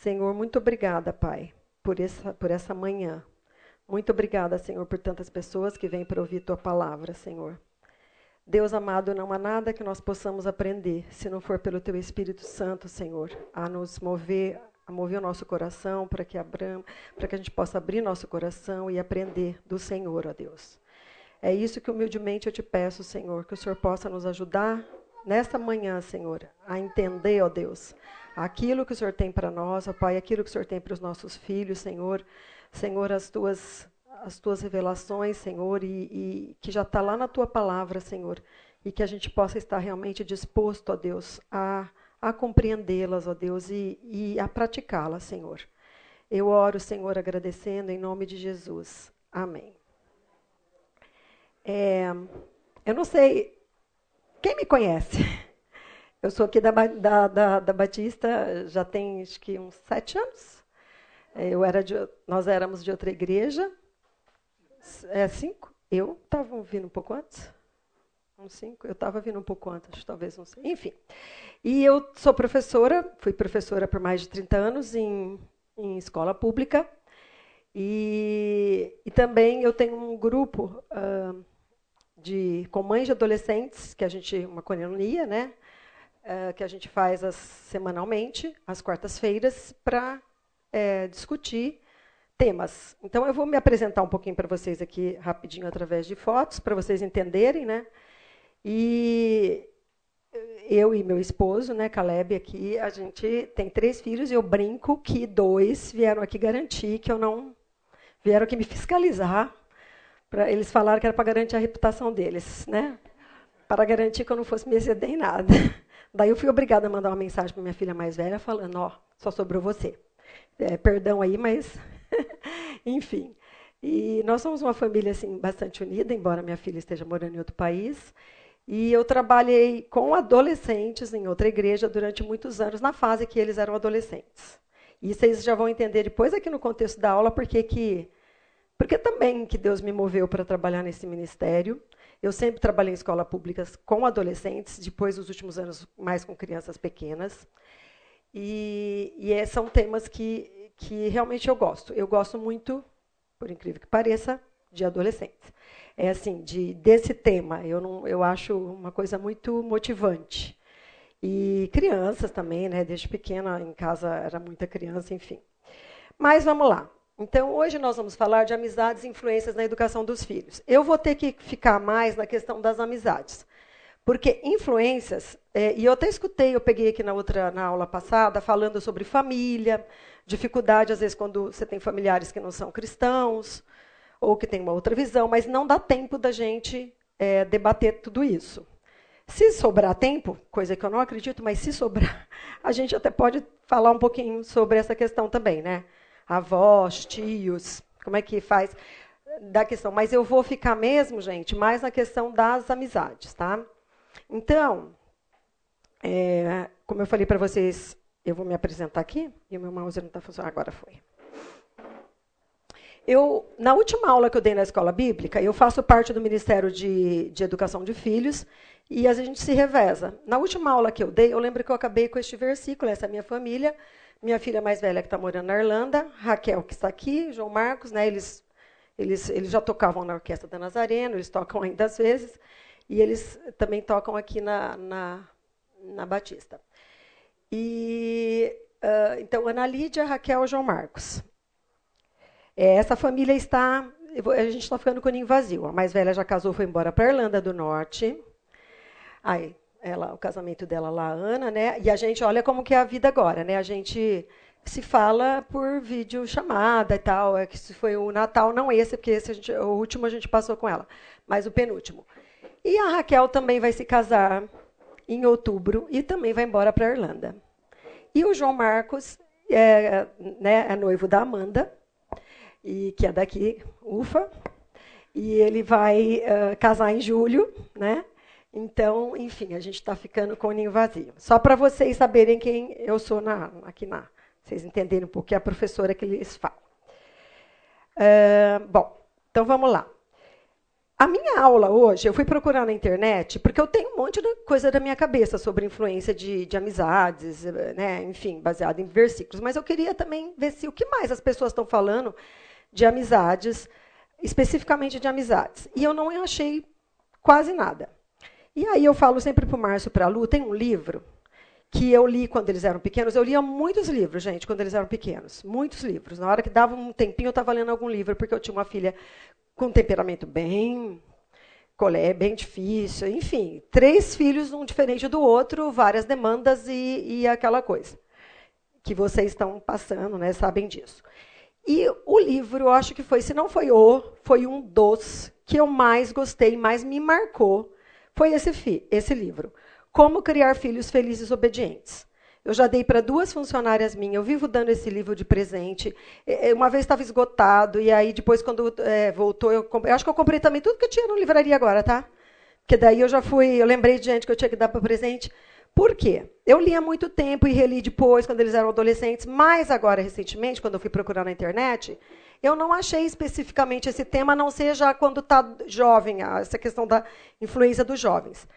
Senhor, muito obrigada, Pai, por essa, por essa manhã. Muito obrigada, Senhor, por tantas pessoas que vêm para ouvir tua palavra, Senhor. Deus amado, não há nada que nós possamos aprender se não for pelo teu Espírito Santo, Senhor, a nos mover, a mover o nosso coração para que abramos, para que a gente possa abrir nosso coração e aprender do Senhor, ó Deus. É isso que humildemente eu te peço, Senhor, que o Senhor possa nos ajudar nesta manhã, Senhor, a entender, ó Deus, aquilo que o Senhor tem para nós, ó Pai, aquilo que o Senhor tem para os nossos filhos, Senhor. Senhor, as tuas, as tuas revelações, Senhor, e, e que já está lá na tua palavra, Senhor, e que a gente possa estar realmente disposto, ó Deus, a, a compreendê-las, ó Deus, e, e a praticá-las, Senhor. Eu oro, Senhor, agradecendo em nome de Jesus. Amém. É, eu não sei, quem me conhece? Eu sou aqui da, da, da, da Batista já tem acho que uns sete anos. Eu era de, nós éramos de outra igreja. É cinco? Eu estava vindo um pouco antes. Uns cinco? Eu estava vindo um pouco antes, talvez não sei. Enfim. E eu sou professora, fui professora por mais de 30 anos em, em escola pública. E, e também eu tenho um grupo uh, de, com mães de adolescentes, que a gente, uma coinonia, né? Uh, que a gente faz as, semanalmente, às quartas-feiras, para é, discutir temas. Então, eu vou me apresentar um pouquinho para vocês aqui rapidinho através de fotos, para vocês entenderem, né? E eu e meu esposo, né, Caleb, aqui, a gente tem três filhos e eu brinco que dois vieram aqui garantir que eu não. vieram aqui me fiscalizar. Pra, eles falaram que era para garantir a reputação deles, né? Para garantir que eu não fosse me exceder em nada. Daí eu fui obrigada a mandar uma mensagem para minha filha mais velha falando: Ó, oh, só sobrou você. É, perdão aí, mas enfim. E nós somos uma família assim bastante unida, embora minha filha esteja morando em outro país. E eu trabalhei com adolescentes em outra igreja durante muitos anos, na fase que eles eram adolescentes. E vocês já vão entender depois aqui no contexto da aula porque que porque também que Deus me moveu para trabalhar nesse ministério. Eu sempre trabalhei em escola pública com adolescentes, depois nos últimos anos mais com crianças pequenas. E, e é, são temas que, que realmente eu gosto. Eu gosto muito, por incrível que pareça, de adolescentes. É assim, de, desse tema. Eu, não, eu acho uma coisa muito motivante. E crianças também, né? Desde pequena, em casa era muita criança, enfim. Mas vamos lá. Então, hoje nós vamos falar de amizades e influências na educação dos filhos. Eu vou ter que ficar mais na questão das amizades. Porque influências, é, e eu até escutei, eu peguei aqui na outra na aula passada, falando sobre família, dificuldade, às vezes, quando você tem familiares que não são cristãos, ou que têm uma outra visão, mas não dá tempo da gente é, debater tudo isso. Se sobrar tempo, coisa que eu não acredito, mas se sobrar, a gente até pode falar um pouquinho sobre essa questão também, né? Avós, tios, como é que faz da questão. Mas eu vou ficar mesmo, gente, mais na questão das amizades, tá? Então, é, como eu falei para vocês, eu vou me apresentar aqui, e o meu mouse não está funcionando, agora foi. Eu, na última aula que eu dei na escola bíblica, eu faço parte do Ministério de, de Educação de Filhos, e a gente se reveza. Na última aula que eu dei, eu lembro que eu acabei com este versículo, essa é minha família, minha filha mais velha que está morando na Irlanda, Raquel que está aqui, João Marcos, né, eles, eles, eles já tocavam na Orquestra da Nazareno, eles tocam ainda às vezes, e eles também tocam aqui na, na, na Batista. E, uh, então, Ana Lídia, Raquel João Marcos. É, essa família está. A gente está ficando com o ninho vazio. A mais velha já casou, foi embora para a Irlanda do Norte. Aí, ela, o casamento dela lá, Ana, né? E a gente olha como que é a vida agora, né? A gente se fala por vídeo chamada e tal. É que se foi o Natal, não esse, porque esse gente, o último a gente passou com ela, mas o penúltimo. E a Raquel também vai se casar em outubro e também vai embora para a Irlanda. E o João Marcos é, né, é noivo da Amanda, e que é daqui, ufa. E ele vai uh, casar em julho, né? Então, enfim, a gente está ficando com o ninho vazio. Só para vocês saberem quem eu sou na, aqui na. Vocês entenderem um pouco, é a professora que eles falam. Uh, bom, então vamos lá. A minha aula hoje, eu fui procurar na internet, porque eu tenho um monte de coisa da minha cabeça sobre influência de, de amizades, né? enfim, baseado em versículos. Mas eu queria também ver se o que mais as pessoas estão falando de amizades, especificamente de amizades. E eu não achei quase nada. E aí eu falo sempre para o Márcio e para a Lu, tem um livro que eu li quando eles eram pequenos. Eu lia muitos livros, gente, quando eles eram pequenos. Muitos livros. Na hora que dava um tempinho, eu estava lendo algum livro, porque eu tinha uma filha com um temperamento bem colé, bem difícil, enfim, três filhos, um diferente do outro, várias demandas e, e aquela coisa que vocês estão passando, né, sabem disso. E o livro, eu acho que foi, se não foi o, foi um dos que eu mais gostei, mais me marcou, foi esse, fi, esse livro. Como Criar Filhos Felizes e Obedientes. Eu já dei para duas funcionárias minhas, eu vivo dando esse livro de presente. Uma vez estava esgotado, e aí depois, quando é, voltou, eu, comprei, eu acho que eu comprei também tudo que eu tinha na livraria agora, tá? Porque daí eu já fui, eu lembrei de gente que eu tinha que dar para presente. Por quê? Eu li há muito tempo e reli depois, quando eles eram adolescentes, mas agora, recentemente, quando eu fui procurar na internet, eu não achei especificamente esse tema, a não seja quando está jovem, essa questão da influência dos jovens.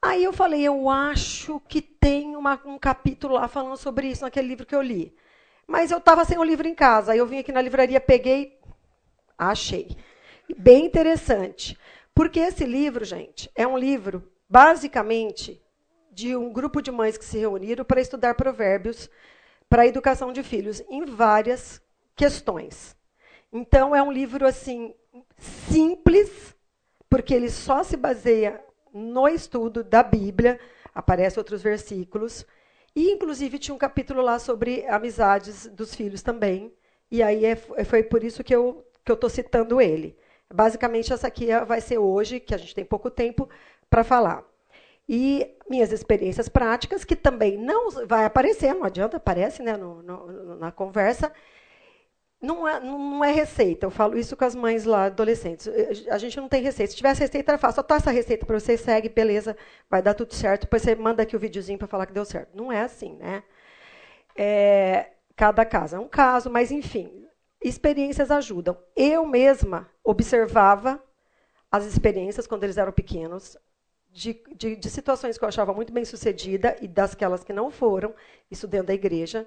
Aí eu falei, eu acho que tem uma, um capítulo lá falando sobre isso naquele livro que eu li. Mas eu estava sem o livro em casa. Aí eu vim aqui na livraria, peguei, achei. Bem interessante. Porque esse livro, gente, é um livro, basicamente, de um grupo de mães que se reuniram para estudar provérbios para a educação de filhos em várias questões. Então, é um livro assim simples, porque ele só se baseia no estudo da Bíblia, aparecem outros versículos, e inclusive tinha um capítulo lá sobre amizades dos filhos também. E aí é, foi por isso que eu que eu estou citando ele. Basicamente essa aqui é, vai ser hoje, que a gente tem pouco tempo para falar. E minhas experiências práticas, que também não vai aparecer, não adianta, aparece né, no, no, na conversa, não é, não é receita, eu falo isso com as mães lá, adolescentes. A gente não tem receita. Se tivesse receita, era fácil. Só tá essa receita para você, segue, beleza, vai dar tudo certo. Depois você manda aqui o videozinho para falar que deu certo. Não é assim, né? É, cada caso é um caso, mas enfim, experiências ajudam. Eu mesma observava as experiências quando eles eram pequenos, de, de, de situações que eu achava muito bem sucedida e das que não foram, isso dentro da igreja.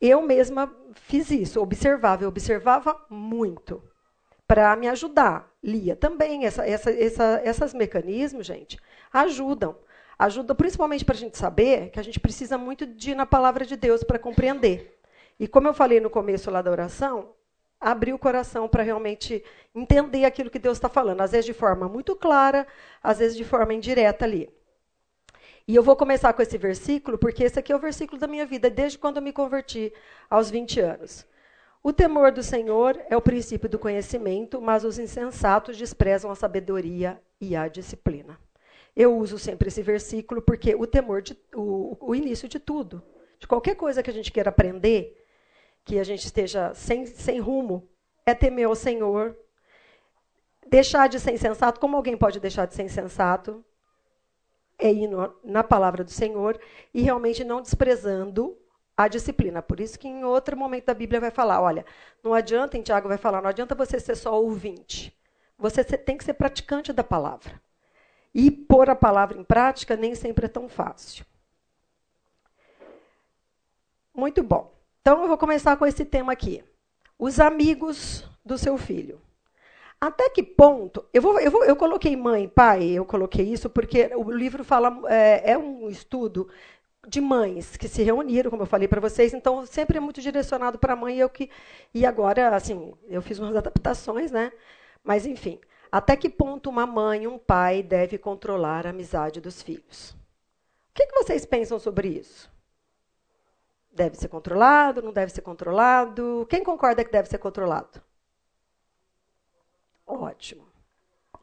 Eu mesma fiz isso, observava, eu observava muito para me ajudar. Lia também. Essa, essa, essa, esses mecanismos, gente, ajudam. Ajudam principalmente para a gente saber que a gente precisa muito de ir na palavra de Deus para compreender. E como eu falei no começo lá da oração, abrir o coração para realmente entender aquilo que Deus está falando. Às vezes de forma muito clara, às vezes de forma indireta ali. E eu vou começar com esse versículo, porque esse aqui é o versículo da minha vida, desde quando eu me converti, aos 20 anos. O temor do Senhor é o princípio do conhecimento, mas os insensatos desprezam a sabedoria e a disciplina. Eu uso sempre esse versículo porque o temor, de, o, o início de tudo, de qualquer coisa que a gente queira aprender, que a gente esteja sem, sem rumo, é temer ao Senhor. Deixar de ser insensato, como alguém pode deixar de ser insensato? É ir na palavra do Senhor e realmente não desprezando a disciplina. Por isso que em outro momento da Bíblia vai falar, olha, não adianta, em Tiago vai falar, não adianta você ser só ouvinte. Você tem que ser praticante da palavra. E pôr a palavra em prática nem sempre é tão fácil. Muito bom. Então eu vou começar com esse tema aqui. Os amigos do seu filho. Até que ponto? Eu, vou, eu, vou, eu coloquei mãe, pai, eu coloquei isso porque o livro fala é, é um estudo de mães que se reuniram, como eu falei para vocês, então sempre é muito direcionado para a mãe e eu que e agora assim eu fiz umas adaptações, né? Mas enfim, até que ponto uma mãe, um pai deve controlar a amizade dos filhos? O que, que vocês pensam sobre isso? Deve ser controlado? Não deve ser controlado? Quem concorda que deve ser controlado? Ótimo.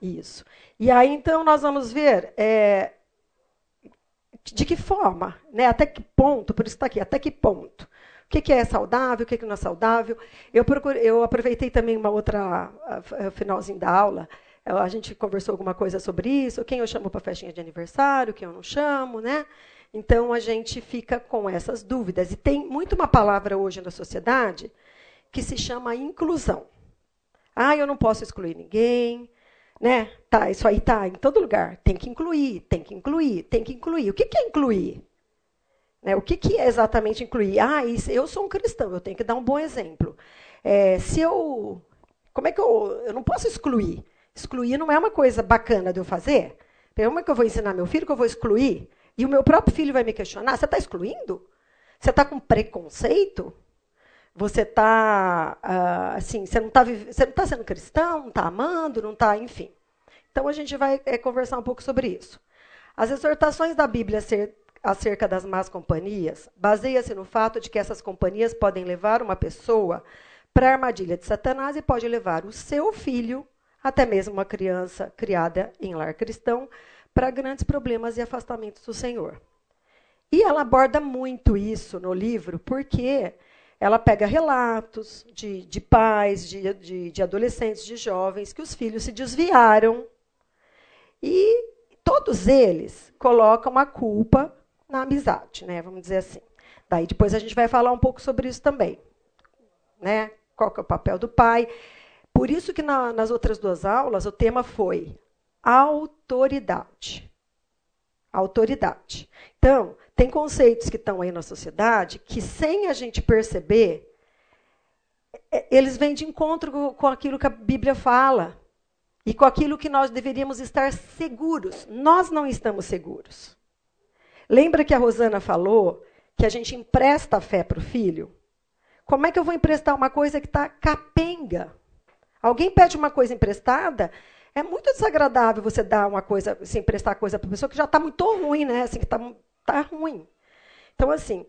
Isso. E aí, então, nós vamos ver é, de que forma, né, até que ponto, por isso está aqui, até que ponto. O que, que é saudável, o que, que não é saudável. Eu, procurei, eu aproveitei também uma outra, finalzinho da aula, a gente conversou alguma coisa sobre isso, quem eu chamo para festinha de aniversário, quem eu não chamo, né? Então, a gente fica com essas dúvidas. E tem muito uma palavra hoje na sociedade que se chama inclusão. Ah, eu não posso excluir ninguém. Né? Tá, isso aí tá em todo lugar. Tem que incluir, tem que incluir, tem que incluir. O que, que é incluir? Né? O que, que é exatamente incluir? Ah, isso, eu sou um cristão, eu tenho que dar um bom exemplo. É, se eu. Como é que eu. Eu não posso excluir. Excluir não é uma coisa bacana de eu fazer. Como é que eu vou ensinar meu filho que eu vou excluir? E o meu próprio filho vai me questionar: você está excluindo? Você está com preconceito? Você está, uh, assim, você não está tá sendo cristão, não está amando, não está, enfim. Então a gente vai é, conversar um pouco sobre isso. As exortações da Bíblia acerca das más companhias baseia-se no fato de que essas companhias podem levar uma pessoa para a armadilha de Satanás e pode levar o seu filho, até mesmo uma criança criada em lar cristão, para grandes problemas e afastamentos do Senhor. E ela aborda muito isso no livro, porque ela pega relatos de, de pais, de, de, de adolescentes, de jovens, que os filhos se desviaram e todos eles colocam a culpa na amizade, né? Vamos dizer assim. Daí depois a gente vai falar um pouco sobre isso também, né? Qual que é o papel do pai? Por isso que na, nas outras duas aulas o tema foi autoridade. Autoridade. Então, tem conceitos que estão aí na sociedade que, sem a gente perceber, é, eles vêm de encontro com aquilo que a Bíblia fala e com aquilo que nós deveríamos estar seguros. Nós não estamos seguros. Lembra que a Rosana falou que a gente empresta a fé para o filho? Como é que eu vou emprestar uma coisa que está capenga? Alguém pede uma coisa emprestada, é muito desagradável você dar uma coisa, assim, emprestar coisa para a pessoa que já está muito ruim, né? Assim, que está tá ruim. Então, assim,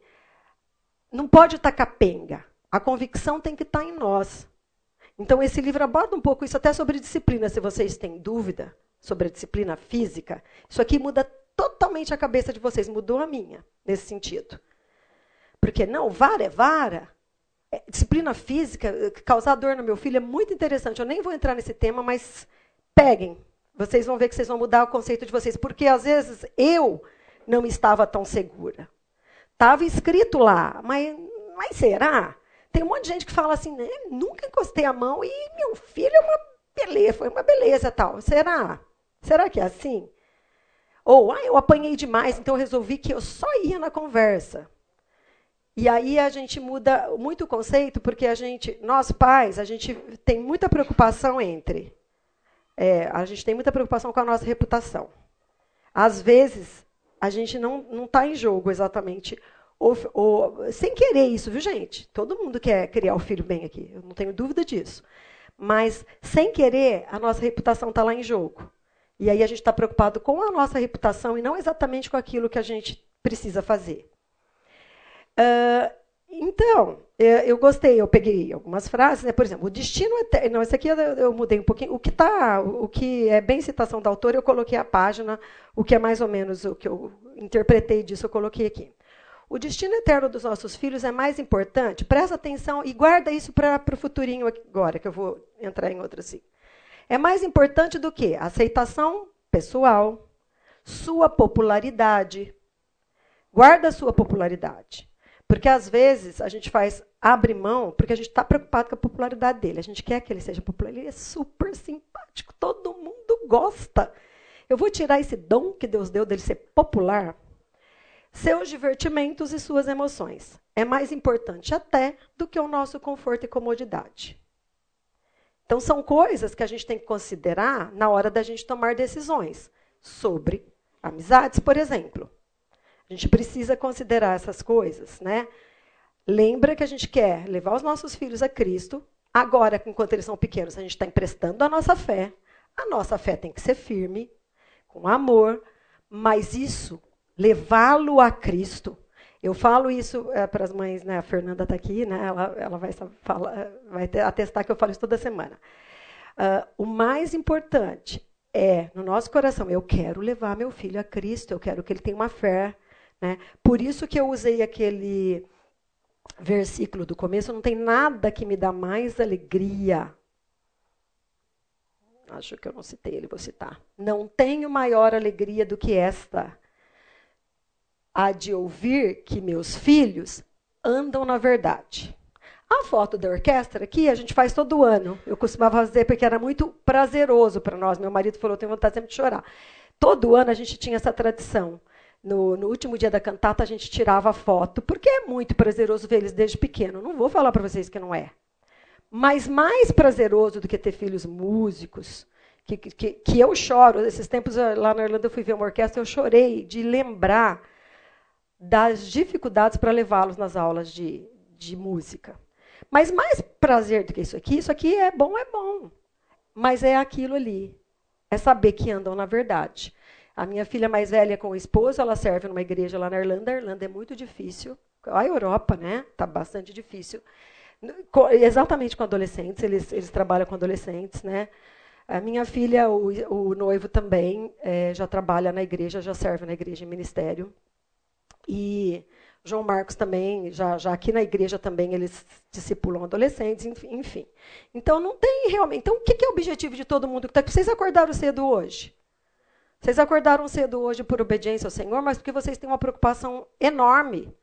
não pode estar capenga. A convicção tem que estar em nós. Então, esse livro aborda um pouco isso até sobre disciplina, se vocês têm dúvida sobre a disciplina física. Isso aqui muda totalmente a cabeça de vocês, mudou a minha, nesse sentido. Porque, não, vara é vara. É, disciplina física, causar dor no meu filho é muito interessante. Eu nem vou entrar nesse tema, mas peguem. Vocês vão ver que vocês vão mudar o conceito de vocês. Porque, às vezes, eu não estava tão segura. Estava escrito lá, mas, mas será? Tem um monte de gente que fala assim, né, nunca encostei a mão e meu filho é uma beleza, foi uma beleza tal. Será? Será que é assim? Ou, ah, eu apanhei demais, então eu resolvi que eu só ia na conversa. E aí a gente muda muito o conceito, porque a gente, nós pais, a gente tem muita preocupação entre. É, a gente tem muita preocupação com a nossa reputação. Às vezes, a gente não está em jogo exatamente. Ou, ou, sem querer isso, viu, gente? Todo mundo quer criar o filho bem aqui, eu não tenho dúvida disso. Mas, sem querer, a nossa reputação está lá em jogo. E aí a gente está preocupado com a nossa reputação e não exatamente com aquilo que a gente precisa fazer. Então, eu gostei, eu peguei algumas frases, né? por exemplo, o destino eterno. Não, esse aqui eu, eu mudei um pouquinho. O que tá, o que é bem citação da autora, eu coloquei a página, o que é mais ou menos o que eu interpretei disso, eu coloquei aqui. O destino eterno dos nossos filhos é mais importante. Presta atenção e guarda isso para o futurinho agora, que eu vou entrar em outra assim. É mais importante do que aceitação pessoal, sua popularidade. Guarda a sua popularidade. Porque às vezes a gente faz abre mão porque a gente está preocupado com a popularidade dele. A gente quer que ele seja popular. Ele é super simpático, todo mundo gosta. Eu vou tirar esse dom que Deus deu dele ser popular. Seus divertimentos e suas emoções é mais importante até do que o nosso conforto e comodidade. Então são coisas que a gente tem que considerar na hora da gente tomar decisões sobre amizades, por exemplo. A gente precisa considerar essas coisas, né? Lembra que a gente quer levar os nossos filhos a Cristo. Agora, enquanto eles são pequenos, a gente está emprestando a nossa fé. A nossa fé tem que ser firme, com amor, mas isso, levá-lo a Cristo. Eu falo isso é, para as mães, né? A Fernanda está aqui, né? Ela, ela vai, vai atestar que eu falo isso toda semana. Uh, o mais importante é, no nosso coração, eu quero levar meu filho a Cristo, eu quero que ele tenha uma fé né? Por isso que eu usei aquele versículo do começo, não tem nada que me dá mais alegria. Acho que eu não citei ele, vou citar. Não tenho maior alegria do que esta, a de ouvir que meus filhos andam na verdade. A foto da orquestra aqui a gente faz todo ano. Eu costumava fazer porque era muito prazeroso para nós. Meu marido falou: tenho vontade sempre de chorar. Todo ano a gente tinha essa tradição. No, no, último dia da cantata a gente tirava foto, porque é muito prazeroso ver eles desde pequeno. Não vou falar para vocês que não é. Mas mais prazeroso do que ter filhos músicos, que, que, que eu choro. Esses tempos lá na Irlanda eu fui ver uma orquestra, eu chorei de lembrar das dificuldades para levá-los nas aulas de, de música. Mas mais prazer do que isso aqui, isso aqui é bom, é bom. Mas é aquilo ali. É saber que andam na verdade. A minha filha mais velha com o esposo, ela serve numa igreja lá na Irlanda. A Irlanda é muito difícil. A Europa, né? Está bastante difícil. Exatamente com adolescentes, eles, eles trabalham com adolescentes, né? A minha filha, o, o noivo também, é, já trabalha na igreja, já serve na igreja em ministério. E João Marcos também, já, já aqui na igreja também, eles discipulam adolescentes, enfim. Então, não tem realmente. Então, o que é o objetivo de todo mundo? Vocês acordaram cedo hoje? Vocês acordaram cedo hoje por obediência ao Senhor, mas porque vocês têm uma preocupação enorme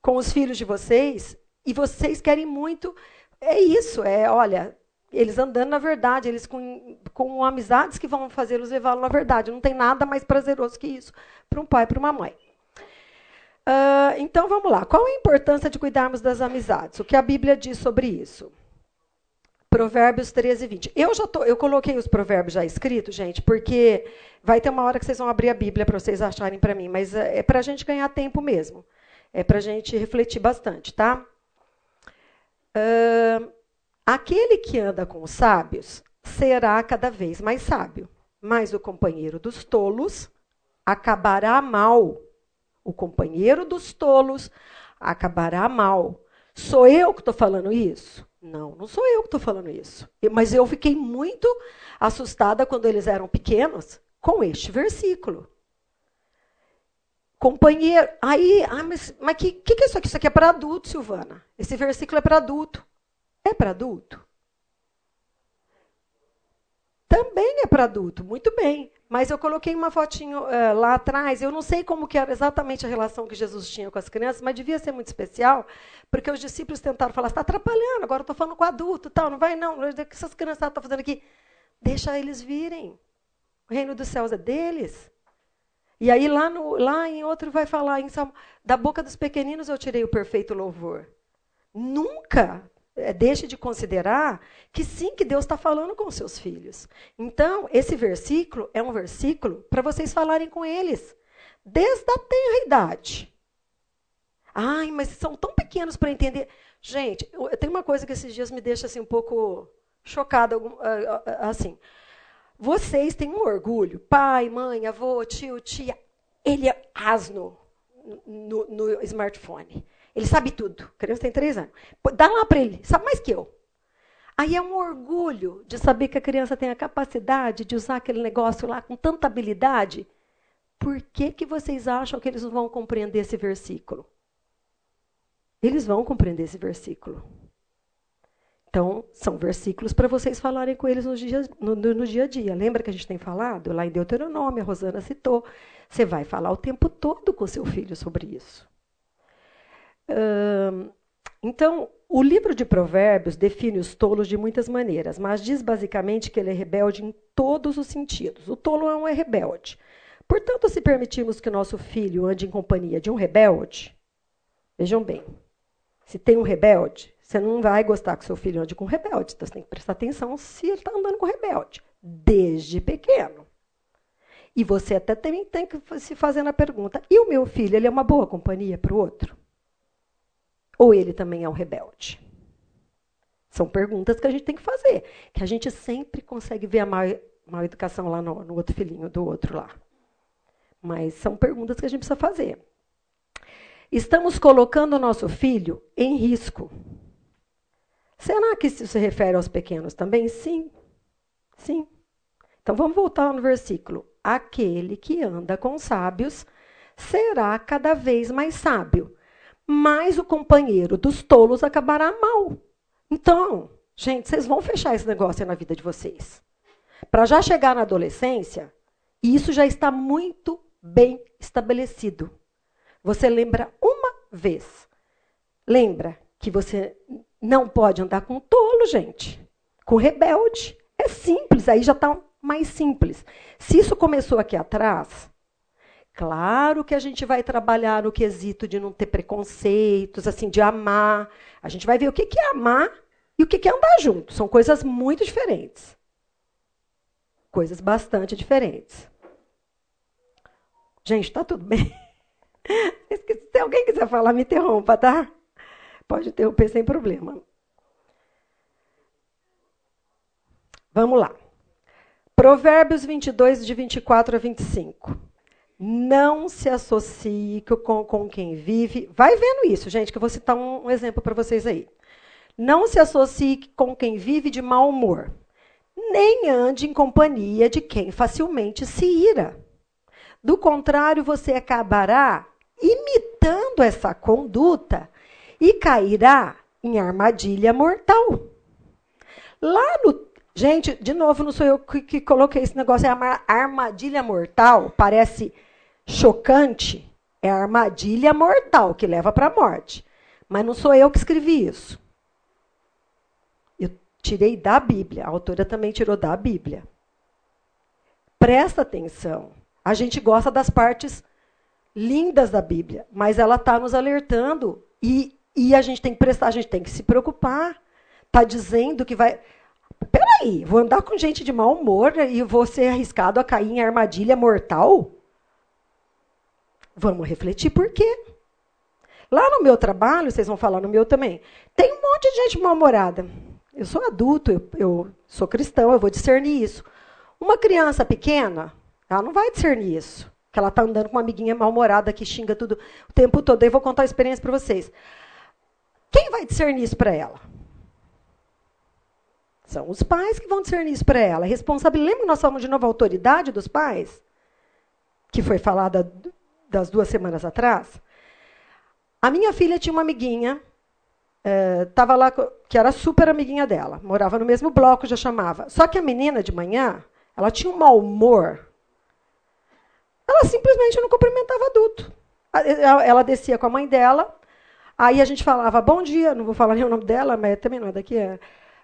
com os filhos de vocês e vocês querem muito. É isso, é, olha, eles andando na verdade, eles com, com amizades que vão fazê-los levá-lo na verdade. Não tem nada mais prazeroso que isso para um pai e para uma mãe. Uh, então vamos lá. Qual a importância de cuidarmos das amizades? O que a Bíblia diz sobre isso? Provérbios 13, 20. Eu já tô, eu coloquei os provérbios já escritos, gente, porque vai ter uma hora que vocês vão abrir a Bíblia para vocês acharem para mim, mas é, é para a gente ganhar tempo mesmo. É para a gente refletir bastante, tá? Uh, aquele que anda com os sábios será cada vez mais sábio, mas o companheiro dos tolos acabará mal o companheiro dos tolos acabará mal. Sou eu que estou falando isso? Não, não sou eu que estou falando isso. Mas eu fiquei muito assustada quando eles eram pequenos com este versículo. Companheiro. Aí, ah, mas o que, que é isso aqui? Isso aqui é para adulto, Silvana. Esse versículo é para adulto. É para adulto? Também é para adulto, muito bem. Mas eu coloquei uma fotinho uh, lá atrás. Eu não sei como que era exatamente a relação que Jesus tinha com as crianças, mas devia ser muito especial, porque os discípulos tentaram falar: está atrapalhando, agora estou falando com adulto, tal, não vai não. O que essas crianças estão fazendo aqui? Deixa eles virem. O reino dos céus é deles. E aí lá, no, lá em outro vai falar, em Salmo, da boca dos pequeninos eu tirei o perfeito louvor. Nunca deixe de considerar que sim, que Deus está falando com os seus filhos. Então, esse versículo é um versículo para vocês falarem com eles, desde a tenra idade. Ai, mas são tão pequenos para entender. Gente, eu, tenho uma coisa que esses dias me deixa assim um pouco chocada, ah, ah, assim. Vocês têm um orgulho, pai, mãe, avô, tio, tia. Ele é asno no, no smartphone. Ele sabe tudo. A criança tem três anos. Dá lá para ele, sabe mais que eu. Aí é um orgulho de saber que a criança tem a capacidade de usar aquele negócio lá com tanta habilidade. Por que, que vocês acham que eles não vão compreender esse versículo? Eles vão compreender esse versículo. Então, são versículos para vocês falarem com eles no dia, no, no dia a dia. Lembra que a gente tem falado? Lá em Deuteronômio, a Rosana citou. Você vai falar o tempo todo com seu filho sobre isso então, o livro de Provérbios define os tolos de muitas maneiras, mas diz basicamente que ele é rebelde em todos os sentidos. O tolo não é rebelde. Portanto, se permitirmos que o nosso filho ande em companhia de um rebelde, vejam bem, se tem um rebelde, você não vai gostar que seu filho ande com um rebelde. Então, você tem que prestar atenção se ele está andando com rebelde, desde pequeno. E você até também tem que se fazer a pergunta: e o meu filho, ele é uma boa companhia para o outro? Ou ele também é um rebelde? São perguntas que a gente tem que fazer, que a gente sempre consegue ver a mal, mal educação lá no, no outro filhinho do outro lá. Mas são perguntas que a gente precisa fazer. Estamos colocando o nosso filho em risco. Será que isso se refere aos pequenos também? Sim. Sim. Então vamos voltar no versículo. Aquele que anda com sábios será cada vez mais sábio mas o companheiro dos tolos acabará mal. Então, gente, vocês vão fechar esse negócio na vida de vocês. Para já chegar na adolescência, isso já está muito bem estabelecido. Você lembra uma vez. Lembra que você Não pode andar com tolo, gente. Com rebelde. É simples, aí já está mais simples. Se isso começou aqui atrás, claro que a gente vai trabalhar no quesito de não ter preconceitos, assim, de amar. A gente vai ver o que é amar e o que é andar junto. São coisas muito diferentes. Coisas bastante diferentes. Gente, está tudo bem? Se alguém quiser falar, me interrompa, tá? Pode interromper sem problema. Vamos lá. Provérbios 22, de 24 a 25. Não se associe com, com quem vive. Vai vendo isso, gente, que eu vou citar um, um exemplo para vocês aí. Não se associe com quem vive de mau humor, nem ande em companhia de quem facilmente se ira. Do contrário, você acabará imitando essa conduta e cairá em armadilha mortal. Lá no. Gente, de novo, não sou eu que, que coloquei esse negócio, é armadilha mortal, parece chocante. É armadilha mortal que leva para a morte. Mas não sou eu que escrevi isso. Eu tirei da Bíblia, a autora também tirou da Bíblia. Presta atenção. A gente gosta das partes lindas da Bíblia, mas ela está nos alertando e e a gente tem que prestar, a gente tem que se preocupar. Está dizendo que vai. Peraí, vou andar com gente de mau humor e vou ser arriscado a cair em armadilha mortal? Vamos refletir por quê. Lá no meu trabalho, vocês vão falar no meu também, tem um monte de gente mal-humorada. Eu sou adulto, eu, eu sou cristão, eu vou discernir isso. Uma criança pequena, ela não vai discernir isso. Que ela está andando com uma amiguinha mal-humorada que xinga tudo o tempo todo. Aí vou contar a experiência para vocês. Quem vai discernir isso para ela? São os pais que vão discernir isso para ela. Responsabilidade. Lembra que nós falamos de nova autoridade dos pais? Que foi falada das duas semanas atrás? A minha filha tinha uma amiguinha, estava eh, lá, que era super amiguinha dela, morava no mesmo bloco, já chamava. Só que a menina de manhã, ela tinha um mau humor. Ela simplesmente não cumprimentava adulto. Ela descia com a mãe dela, Aí a gente falava, bom dia, não vou falar nem o nome dela, mas também não é daqui. É,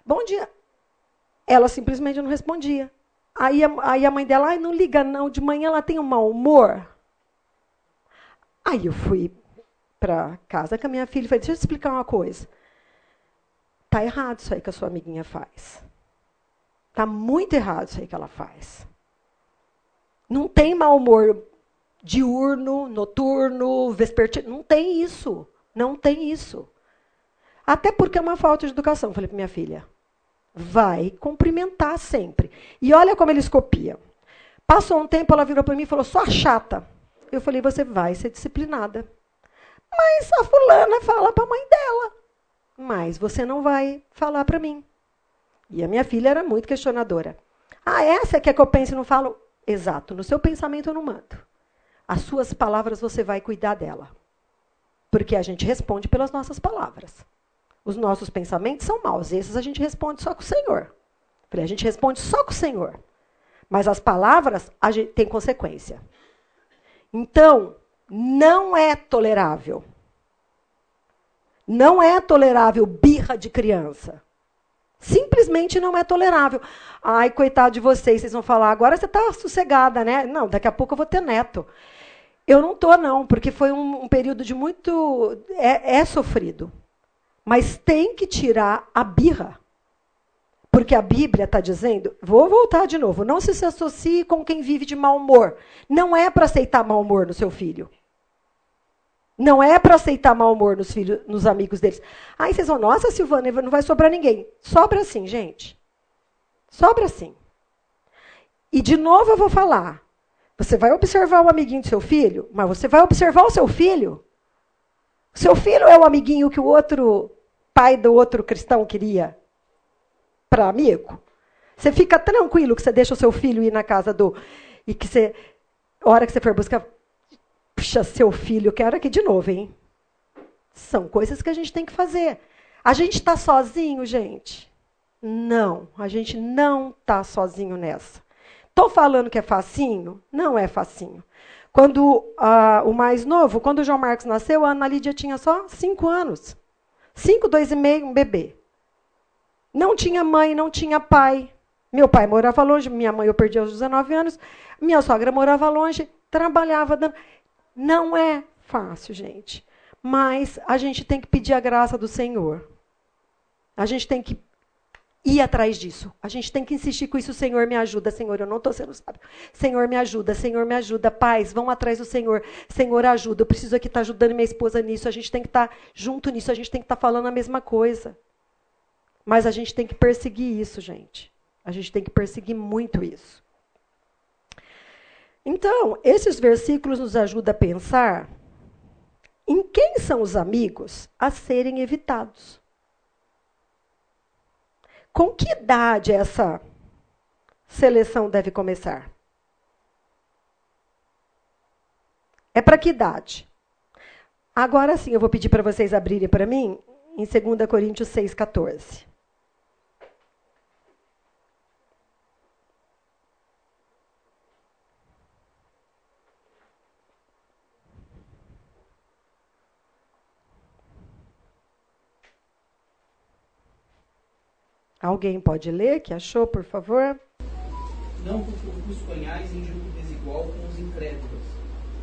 bom dia. Ela simplesmente não respondia. Aí a, aí a mãe dela, ai, não liga não, de manhã ela tem um mau humor. Aí eu fui para casa com a minha filha e falei, deixa eu te explicar uma coisa. Tá errado isso aí que a sua amiguinha faz. Tá muito errado isso aí que ela faz. Não tem mau humor diurno, noturno, vespertino, não tem isso. Não tem isso. Até porque é uma falta de educação. Falei para minha filha, vai cumprimentar sempre. E olha como eles copiam. Passou um tempo, ela virou para mim e falou, só chata. Eu falei, você vai ser disciplinada. Mas a fulana fala para a mãe dela. Mas você não vai falar para mim. E a minha filha era muito questionadora. Ah, essa é que é que eu penso e não falo? Exato. No seu pensamento eu não mando. As suas palavras você vai cuidar dela. Porque a gente responde pelas nossas palavras. Os nossos pensamentos são maus, esses a gente responde só com o Senhor. A gente responde só com o Senhor. Mas as palavras a gente tem consequência. Então, não é tolerável. Não é tolerável birra de criança. Simplesmente não é tolerável. Ai, coitado de vocês, vocês vão falar, agora você está sossegada, né? Não, daqui a pouco eu vou ter neto. Eu não estou, não, porque foi um, um período de muito. É, é sofrido. Mas tem que tirar a birra. Porque a Bíblia está dizendo, vou voltar de novo, não se, associe com quem vive de mau humor. Não é para aceitar mau humor no seu filho. Não é para aceitar mau humor nos filhos, nos amigos deles. Aí vocês vão, nossa, Silvana, não vai sobrar ninguém. Sobra assim, gente. Sobra assim. E de novo eu vou falar. Você vai observar o amiguinho do seu filho, mas você vai observar o seu filho. Seu filho é o amiguinho que o outro pai do outro cristão queria para amigo. Você fica tranquilo que você deixa o seu filho ir na casa do. E que você. A hora que você for buscar. Puxa, seu filho, quero aqui de novo, hein? São coisas que a gente tem que fazer. A gente está sozinho, gente? Não, a gente não está sozinho nessa. Estou falando que é facinho? Não é facinho. Quando uh, o mais novo, quando o João Marcos nasceu, a Ana Lídia tinha só cinco anos. Cinco, dois e meio, um bebê. Não tinha mãe, não tinha pai. Meu pai morava longe, minha mãe eu perdi aos 19 anos. Minha sogra morava longe, trabalhava. Dando... Não é fácil, gente. Mas a gente tem que pedir a graça do Senhor. A gente tem que ir atrás disso. A gente tem que insistir com isso. Senhor, me ajuda. Senhor, eu não estou sendo sábio. Senhor, me ajuda. Senhor, me ajuda. Pais, vão atrás do Senhor. Senhor, ajuda. Eu preciso aqui estar tá ajudando minha esposa nisso. A gente tem que estar tá junto nisso. A gente tem que estar tá falando a mesma coisa. Mas a gente tem que perseguir isso, gente. A gente tem que perseguir muito isso. Então, esses versículos nos ajudam a pensar em quem são os amigos a serem evitados. Com que idade essa seleção deve começar? É para que idade? Agora sim, eu vou pedir para vocês abrirem para mim em 2 Coríntios 6,14. Alguém pode ler que achou, por favor? Não vos ponhais em julgo desigual com os incrédulos,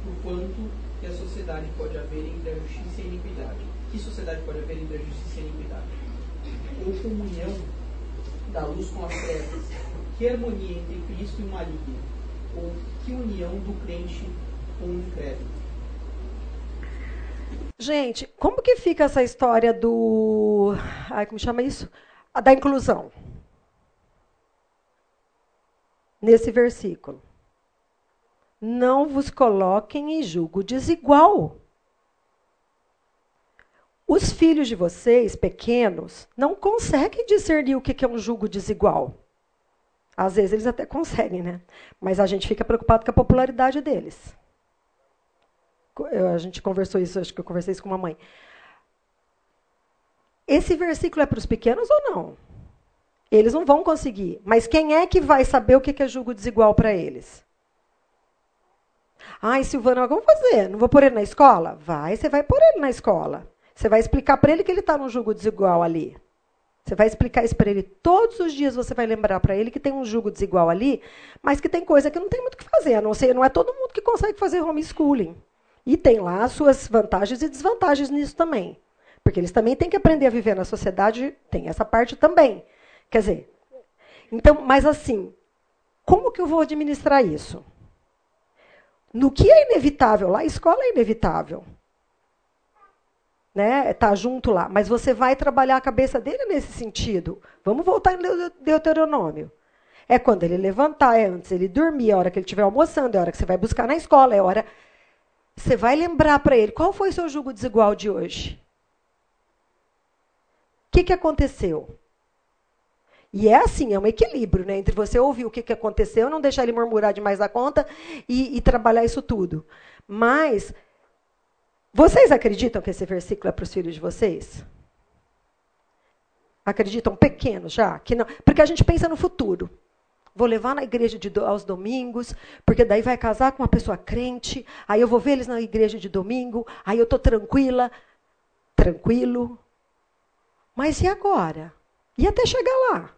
porquanto que a sociedade pode haver entre a justiça e a iniquidade. Que sociedade pode haver entre a justiça e a iniquidade? Ou comunhão da luz com as trevas? Que harmonia entre Cristo e o maligno? Ou que união do crente com o incrédulo? Gente, como que fica essa história do. Ai, como chama isso? Da inclusão. Nesse versículo. Não vos coloquem em julgo desigual. Os filhos de vocês, pequenos, não conseguem discernir o que é um julgo desigual. Às vezes eles até conseguem, né? Mas a gente fica preocupado com a popularidade deles. Eu, a gente conversou isso, acho que eu conversei isso com uma mãe. Esse versículo é para os pequenos ou não? Eles não vão conseguir. Mas quem é que vai saber o que é julgo desigual para eles? Ai, Silvana, vamos fazer? Não vou pôr ele na escola? Vai, você vai pôr ele na escola. Você vai explicar para ele que ele está num julgo desigual ali. Você vai explicar isso para ele todos os dias. Você vai lembrar para ele que tem um julgo desigual ali, mas que tem coisa que não tem muito o que fazer. A não ser, não é todo mundo que consegue fazer homeschooling. E tem lá as suas vantagens e desvantagens nisso também. Porque eles também têm que aprender a viver na sociedade, tem essa parte também. Quer dizer, então, mas assim, como que eu vou administrar isso? No que é inevitável, lá a escola é inevitável. Né? Tá junto lá, mas você vai trabalhar a cabeça dele nesse sentido. Vamos voltar em Deuteronômio. É quando ele levantar, é antes ele dormir, é a hora que ele estiver almoçando, é a hora que você vai buscar na escola, é a hora. Você vai lembrar para ele qual foi o seu jugo desigual de hoje que, que aconteceu? E é assim, é um equilíbrio, né? Entre você ouvir o que, que aconteceu, não deixar ele murmurar demais da conta e, e trabalhar isso tudo. Mas, vocês acreditam que esse versículo é para os filhos de vocês? Acreditam pequenos já? Que não, porque a gente pensa no futuro. Vou levar na igreja de, aos domingos, porque daí vai casar com uma pessoa crente, aí eu vou ver eles na igreja de domingo, aí eu estou tranquila. Tranquilo, mas e agora? E até chegar lá?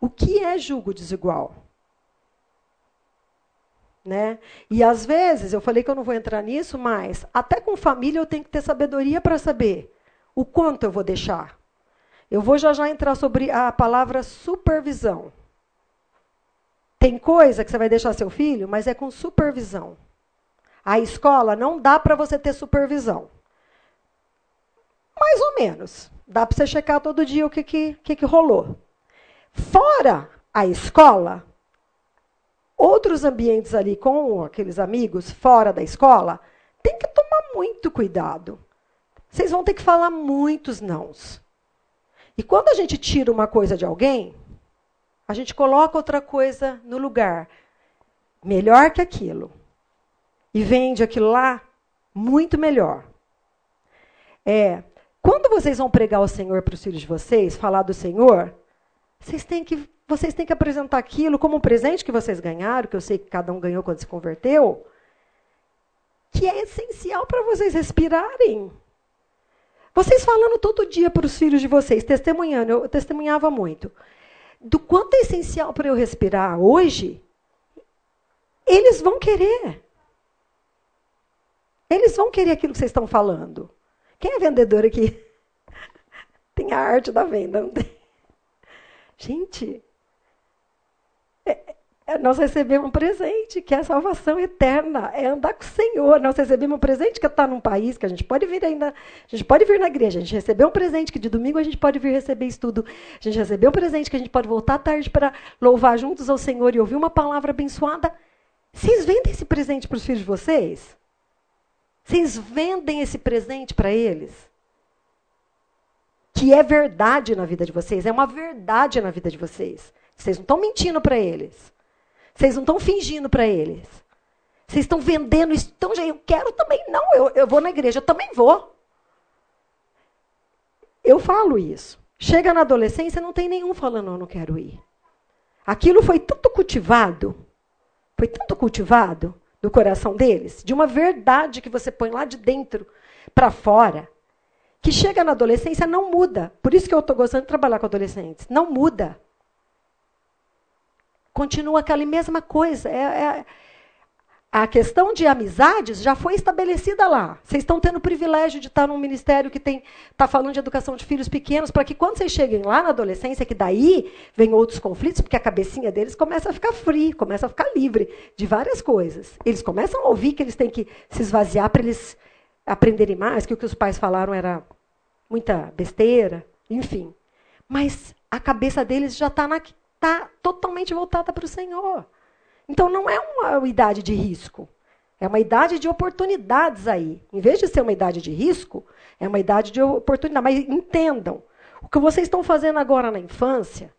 O que é julgo desigual? Né? E às vezes, eu falei que eu não vou entrar nisso, mas até com família eu tenho que ter sabedoria para saber o quanto eu vou deixar. Eu vou já já entrar sobre a palavra supervisão. Tem coisa que você vai deixar seu filho, mas é com supervisão. A escola não dá para você ter supervisão. Mais ou menos. Dá para você checar todo dia o que, que, que, que rolou. Fora a escola, outros ambientes ali com aqueles amigos fora da escola, tem que tomar muito cuidado. Vocês vão ter que falar muitos nãos. E quando a gente tira uma coisa de alguém, a gente coloca outra coisa no lugar, melhor que aquilo. E vende aquilo lá muito melhor. É, quando vocês vão pregar o Senhor para os filhos de vocês, falar do Senhor, vocês têm que vocês têm que apresentar aquilo como um presente que vocês ganharam, que eu sei que cada um ganhou quando se converteu, que é essencial para vocês respirarem. Vocês falando todo dia para os filhos de vocês, testemunhando, eu testemunhava muito. Do quanto é essencial para eu respirar hoje, eles vão querer. Eles vão querer aquilo que vocês estão falando. Quem é vendedor aqui? Tem a arte da venda, não tem? Gente, é, é, nós recebemos um presente, que é a salvação eterna, é andar com o Senhor. Nós recebemos um presente que está num país que a gente pode vir ainda, a gente pode vir na igreja, a gente recebeu um presente que de domingo a gente pode vir receber estudo, a gente recebeu um presente que a gente pode voltar à tarde para louvar juntos ao Senhor e ouvir uma palavra abençoada. Vocês vendem esse presente para os filhos de vocês? Vocês vendem esse presente para eles? Que é verdade na vida de vocês, é uma verdade na vida de vocês. Vocês não estão mentindo para eles. Vocês não estão fingindo para eles. Vocês estão vendendo isso. Então, eu quero também. Não, eu, eu vou na igreja, eu também vou. Eu falo isso. Chega na adolescência, não tem nenhum falando, eu não quero ir. Aquilo foi tanto cultivado, foi tanto cultivado do coração deles, de uma verdade que você põe lá de dentro para fora, que chega na adolescência não muda. Por isso que eu estou gostando de trabalhar com adolescentes. Não muda continua aquela mesma coisa. É, é, a questão de amizades já foi estabelecida lá. Vocês estão tendo o privilégio de estar num ministério que está falando de educação de filhos pequenos, para que quando vocês cheguem lá na adolescência, que daí vem outros conflitos, porque a cabecinha deles começa a ficar free, começa a ficar livre de várias coisas. Eles começam a ouvir que eles têm que se esvaziar para eles aprenderem mais, que o que os pais falaram era muita besteira, enfim. Mas a cabeça deles já está está totalmente voltada para o Senhor. Então não é uma idade de risco. É uma idade de oportunidades aí. Em vez de ser uma idade de risco, é uma idade de oportunidade. Mas entendam, o que vocês estão fazendo agora na infância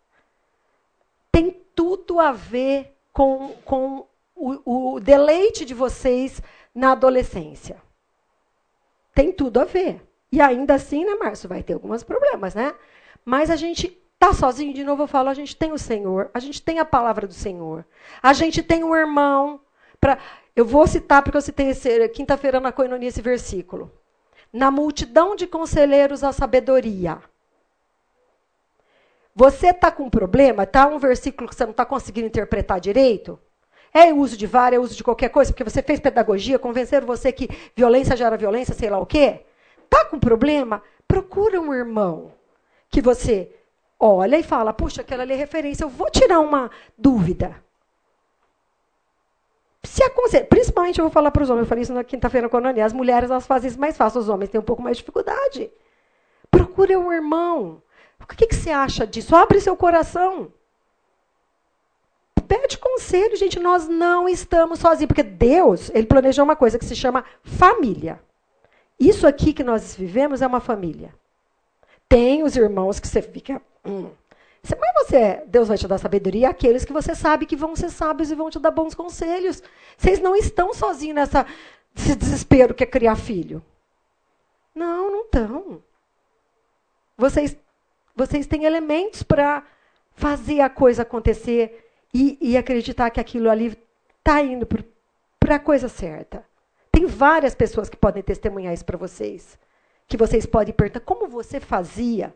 tem tudo a ver com, com o, o deleite de vocês na adolescência. Tem tudo a ver. E ainda assim, né, Márcio, vai ter alguns problemas, né? Mas a gente Está sozinho? De novo eu falo, a gente tem o Senhor, a gente tem a palavra do Senhor. A gente tem um irmão. Pra... Eu vou citar, porque eu citei quinta-feira na coinonia esse versículo. Na multidão de conselheiros a sabedoria. Você está com um problema? Está um versículo que você não está conseguindo interpretar direito? É uso de vara, é uso de qualquer coisa, porque você fez pedagogia, convenceram você que violência gera violência, sei lá o quê? Está com problema? Procura um irmão que você olha e fala: puxa, aquela ali é referência, eu vou tirar uma dúvida. Se aconselha, principalmente eu vou falar para os homens, eu falei isso na quinta-feira com a Nani, as mulheres elas fazem isso mais fácil, os homens têm um pouco mais de dificuldade. Procure um irmão. O que, que você acha disso? Abre seu coração. Pede conselho, gente. Nós não estamos sozinhos, porque Deus, ele planejou uma coisa que se chama família. Isso aqui que nós vivemos é uma família. Tem os irmãos que você fica, Hum. Mas você, Deus vai te dar sabedoria àqueles que você sabe que vão ser sábios e vão te dar bons conselhos. Vocês não estão sozinhos nessa, nesse desespero que é criar filho. Não, não estão. Vocês, vocês têm elementos para fazer a coisa acontecer e, e acreditar que aquilo ali está indo para a coisa certa. Tem várias pessoas que podem testemunhar isso para vocês. Que vocês podem perguntar como você fazia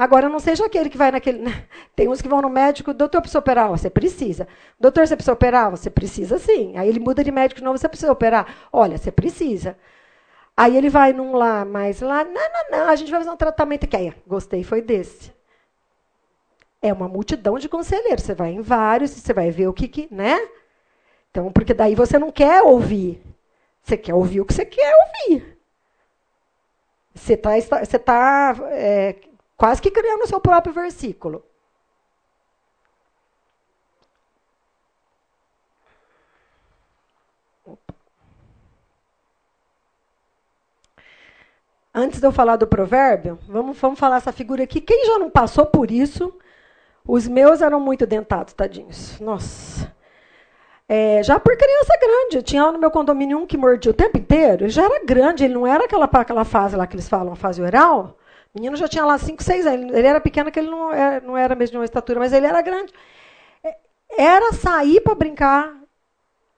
Agora, não seja aquele que vai naquele. Né? Tem uns que vão no médico, doutor, precisa operar? Você precisa. Doutor, você precisa operar? Você precisa sim. Aí ele muda de médico de novo, você precisa operar? Olha, você precisa. Aí ele vai num lá, mais lá, não, não, não, a gente vai fazer um tratamento aqui. Aí, gostei, foi desse. É uma multidão de conselheiros. Você vai em vários, você vai ver o que, que né? Então, porque daí você não quer ouvir. Você quer ouvir o que você quer ouvir. Você está você tá, é, Quase que criando o seu próprio versículo. Antes de eu falar do provérbio, vamos, vamos falar essa figura aqui. Quem já não passou por isso? Os meus eram muito dentados, tadinhos. Nossa. É, já por criança grande. Tinha lá no meu condomínio um que mordia o tempo inteiro. Ele já era grande, ele não era aquela, aquela fase lá que eles falam, fase oral. O menino já tinha lá 5, 6 anos. Ele era pequeno, que ele não era, é, não era mesmo de uma estatura, mas ele era grande. É, era sair para brincar.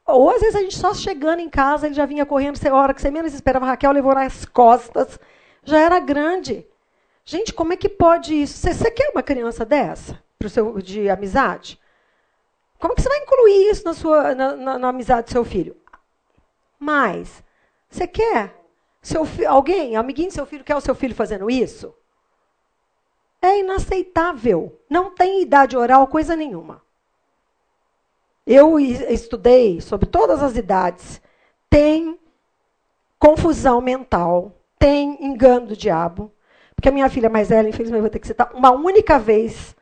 Ou às vezes a gente só chegando em casa, ele já vinha correndo, a hora que você menos esperava, Raquel levou nas costas, já era grande. Gente, como é que pode isso? Você, você quer uma criança dessa pro seu, de amizade? Como que você vai incluir isso na, sua, na, na, na amizade do seu filho? Mas, você quer? Seu, alguém, amiguinho do seu filho, quer o seu filho fazendo isso? É inaceitável. Não tem idade oral coisa nenhuma. Eu estudei sobre todas as idades. Tem confusão mental, tem engano do diabo. Porque a minha filha mais velha, infelizmente, vou ter que citar uma única vez.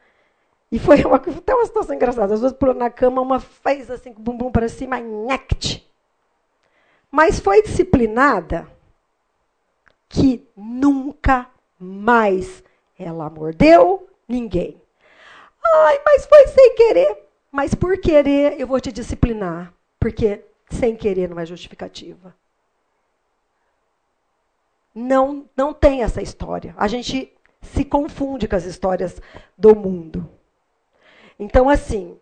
E foi uma, até uma situação engraçada. As duas pulando na cama, uma fez assim com o bumbum para cima, nhect. Mas foi disciplinada que nunca mais ela mordeu ninguém. Ai, mas foi sem querer. Mas por querer eu vou te disciplinar. Porque sem querer não é justificativa. Não, não tem essa história. A gente se confunde com as histórias do mundo. Então, assim,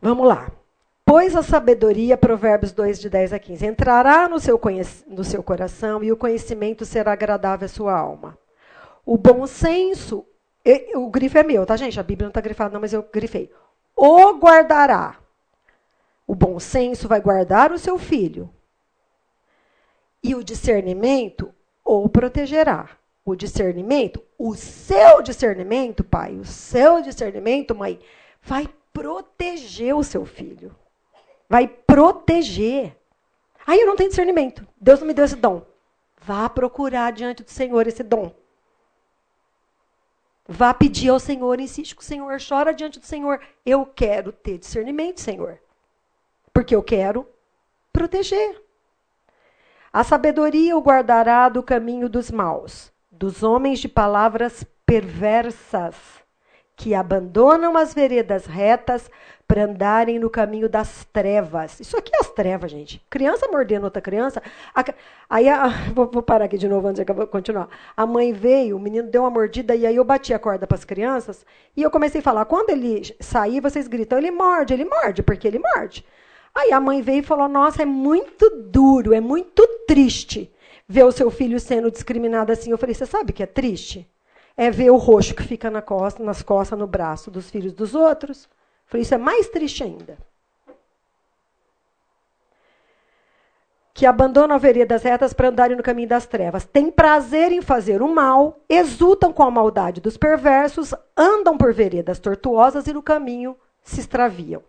vamos lá. Pois a sabedoria, Provérbios 2, de 10 a 15, entrará no seu, no seu coração e o conhecimento será agradável à sua alma. O bom senso, o grifo é meu, tá, gente? A Bíblia não está grifada, não, mas eu grifei. O guardará. O bom senso vai guardar o seu filho. E o discernimento o protegerá. O discernimento, o seu discernimento, pai, o seu discernimento, mãe, vai proteger o seu filho. Vai proteger. Aí eu não tenho discernimento. Deus não me deu esse dom. Vá procurar diante do Senhor esse dom. Vá pedir ao Senhor, insiste com o Senhor, chora diante do Senhor. Eu quero ter discernimento, Senhor. Porque eu quero proteger. A sabedoria o guardará do caminho dos maus, dos homens de palavras perversas, que abandonam as veredas retas para andarem no caminho das trevas. Isso aqui é as trevas, gente. Criança mordendo outra criança. Aí, a, vou, vou, parar aqui de novo antes de continuar. A mãe veio, o menino deu uma mordida e aí eu bati a corda para as crianças e eu comecei a falar: quando ele sair, vocês gritam, ele morde, ele morde, porque ele morde. Aí a mãe veio e falou: Nossa, é muito duro, é muito triste ver o seu filho sendo discriminado assim. Eu falei: Você sabe que é triste? É ver o roxo que fica na costa, nas costas, no braço dos filhos dos outros. Falei, isso é mais triste ainda. Que abandonam a veredas retas para andarem no caminho das trevas. Têm prazer em fazer o mal, exultam com a maldade dos perversos, andam por veredas tortuosas e no caminho se extraviam.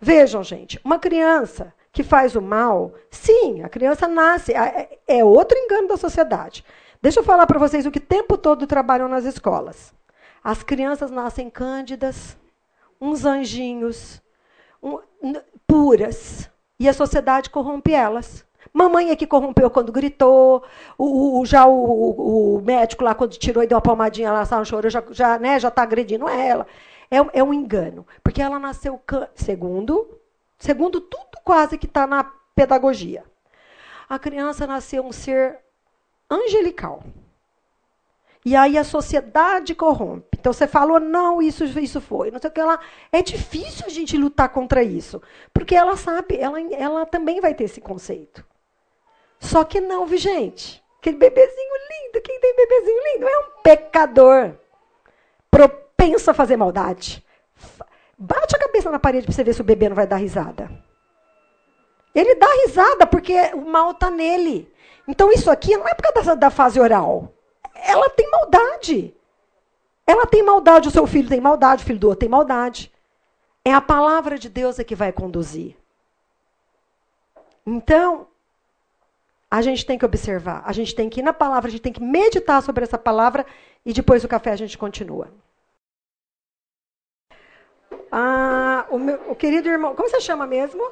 Vejam, gente, uma criança que faz o mal, sim, a criança nasce, é, é outro engano da sociedade. Deixa eu falar para vocês o que o tempo todo trabalham nas escolas. As crianças nascem cândidas, uns anjinhos, um, puras. E a sociedade corrompe elas. Mamãe é que corrompeu quando gritou, o, o já o, o, médico lá, quando tirou e deu uma palmadinha, ela estava chorando, já está já, né, já tá agredindo ela. É, é um engano. Porque ela nasceu, segundo, segundo tudo quase que está na pedagogia. A criança nasceu um ser angelical. E aí a sociedade corrompe. Então você falou, não, isso, isso foi, não sei o que lá. É difícil a gente lutar contra isso. Porque ela sabe, ela, ela também vai ter esse conceito. Só que não, vi, gente. Aquele bebezinho lindo, quem tem bebezinho lindo é um pecador. Propenso a fazer maldade. Bate a cabeça na parede para você ver se o bebê não vai dar risada. Ele dá risada porque o mal está nele. Então isso aqui não é por causa da, da fase oral ela tem maldade. Ela tem maldade, o seu filho tem maldade, o filho do outro tem maldade. É a palavra de Deus é que vai conduzir. Então, a gente tem que observar, a gente tem que ir na palavra, a gente tem que meditar sobre essa palavra e depois do café a gente continua. Ah, o, meu, o querido irmão, como você chama mesmo?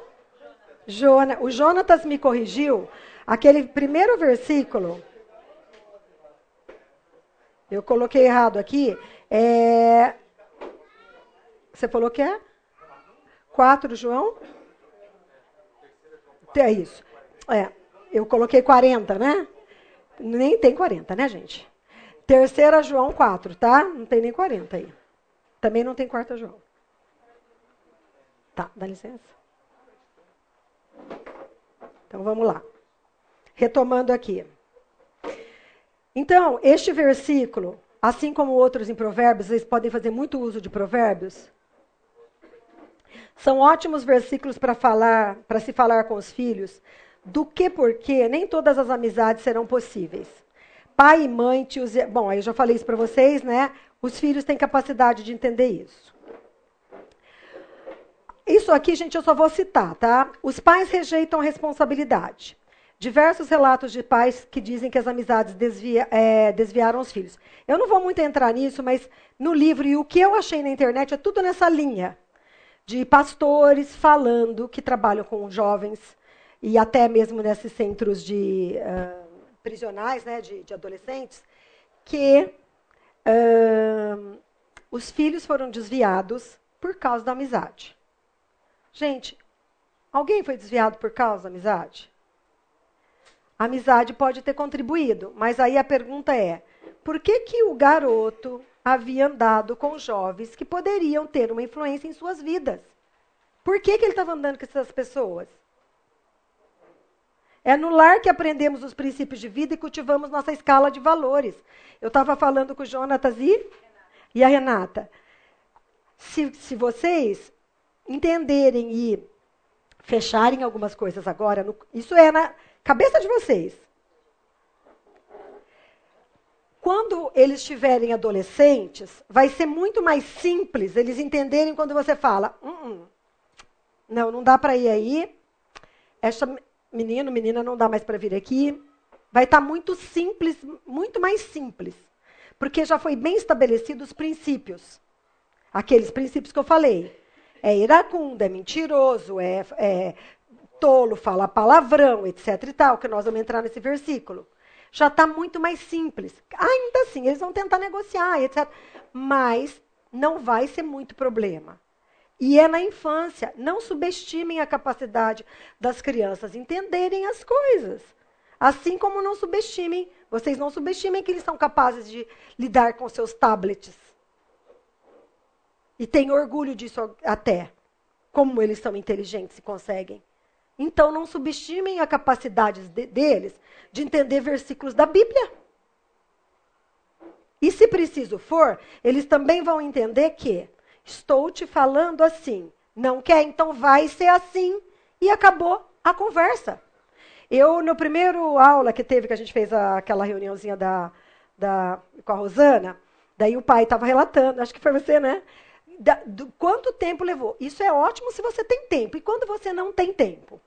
Jona, o Jonatas me corrigiu. Aquele primeiro versículo eu coloquei errado aqui. É... Você falou que é? 4, João? É isso. É, eu coloquei 40, né? Nem tem 40, né, gente? Terceira João 4, tá? Não tem nem 40 aí. Também não tem quarta João. Tá, dá licença. Então vamos lá. Retomando aqui. Então, este versículo, assim como outros em Provérbios, vocês podem fazer muito uso de Provérbios. São ótimos versículos para falar, para se falar com os filhos do que porque nem todas as amizades serão possíveis. Pai e mãe, tios, bom, aí eu já falei isso para vocês, né? Os filhos têm capacidade de entender isso. Isso aqui, gente, eu só vou citar, tá? Os pais rejeitam responsabilidade. Diversos relatos de pais que dizem que as amizades desvia, é, desviaram os filhos. Eu não vou muito entrar nisso, mas no livro e o que eu achei na internet é tudo nessa linha de pastores falando que trabalham com jovens e até mesmo nesses centros de uh, prisionais, né, de, de adolescentes, que uh, os filhos foram desviados por causa da amizade. Gente, alguém foi desviado por causa da amizade? A amizade pode ter contribuído, mas aí a pergunta é: por que, que o garoto havia andado com jovens que poderiam ter uma influência em suas vidas? Por que, que ele estava andando com essas pessoas? É no lar que aprendemos os princípios de vida e cultivamos nossa escala de valores. Eu estava falando com o Jonatas e, e a Renata. Se, se vocês entenderem e fecharem algumas coisas agora, no, isso é na, Cabeça de vocês. Quando eles estiverem adolescentes, vai ser muito mais simples eles entenderem quando você fala: hum, não, não dá para ir aí. Esta menino, menina, não dá mais para vir aqui. Vai estar tá muito simples, muito mais simples. Porque já foi bem estabelecidos os princípios. Aqueles princípios que eu falei. É iracundo, é mentiroso, é, é tolo, fala palavrão, etc e tal, que nós vamos entrar nesse versículo. Já está muito mais simples. Ainda assim, eles vão tentar negociar, etc. Mas não vai ser muito problema. E é na infância. Não subestimem a capacidade das crianças entenderem as coisas. Assim como não subestimem, vocês não subestimem que eles são capazes de lidar com seus tablets. E têm orgulho disso até. Como eles são inteligentes e conseguem. Então não subestimem a capacidade de, deles de entender versículos da Bíblia. E se preciso for, eles também vão entender que estou te falando assim. Não quer? Então vai ser assim. E acabou a conversa. Eu, no primeiro aula que teve, que a gente fez a, aquela reuniãozinha da, da, com a Rosana, daí o pai estava relatando, acho que foi você, né? Da, do, quanto tempo levou? Isso é ótimo se você tem tempo. E quando você não tem tempo?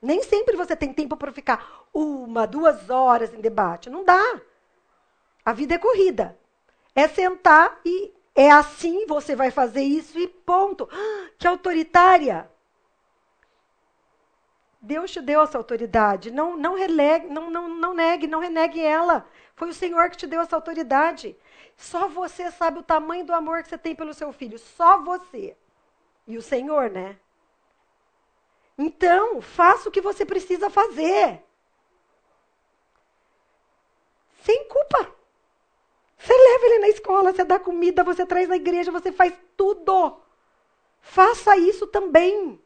Nem sempre você tem tempo para ficar uma, duas horas em debate. Não dá. A vida é corrida. É sentar e é assim, você vai fazer isso e ponto. Ah, que autoritária! Deus te deu essa autoridade. Não, não, relegue, não, não, não negue, não renegue ela. Foi o Senhor que te deu essa autoridade. Só você sabe o tamanho do amor que você tem pelo seu filho. Só você. E o Senhor, né? Então, faça o que você precisa fazer. Sem culpa. Você leva ele na escola, você dá comida, você traz na igreja, você faz tudo. Faça isso também.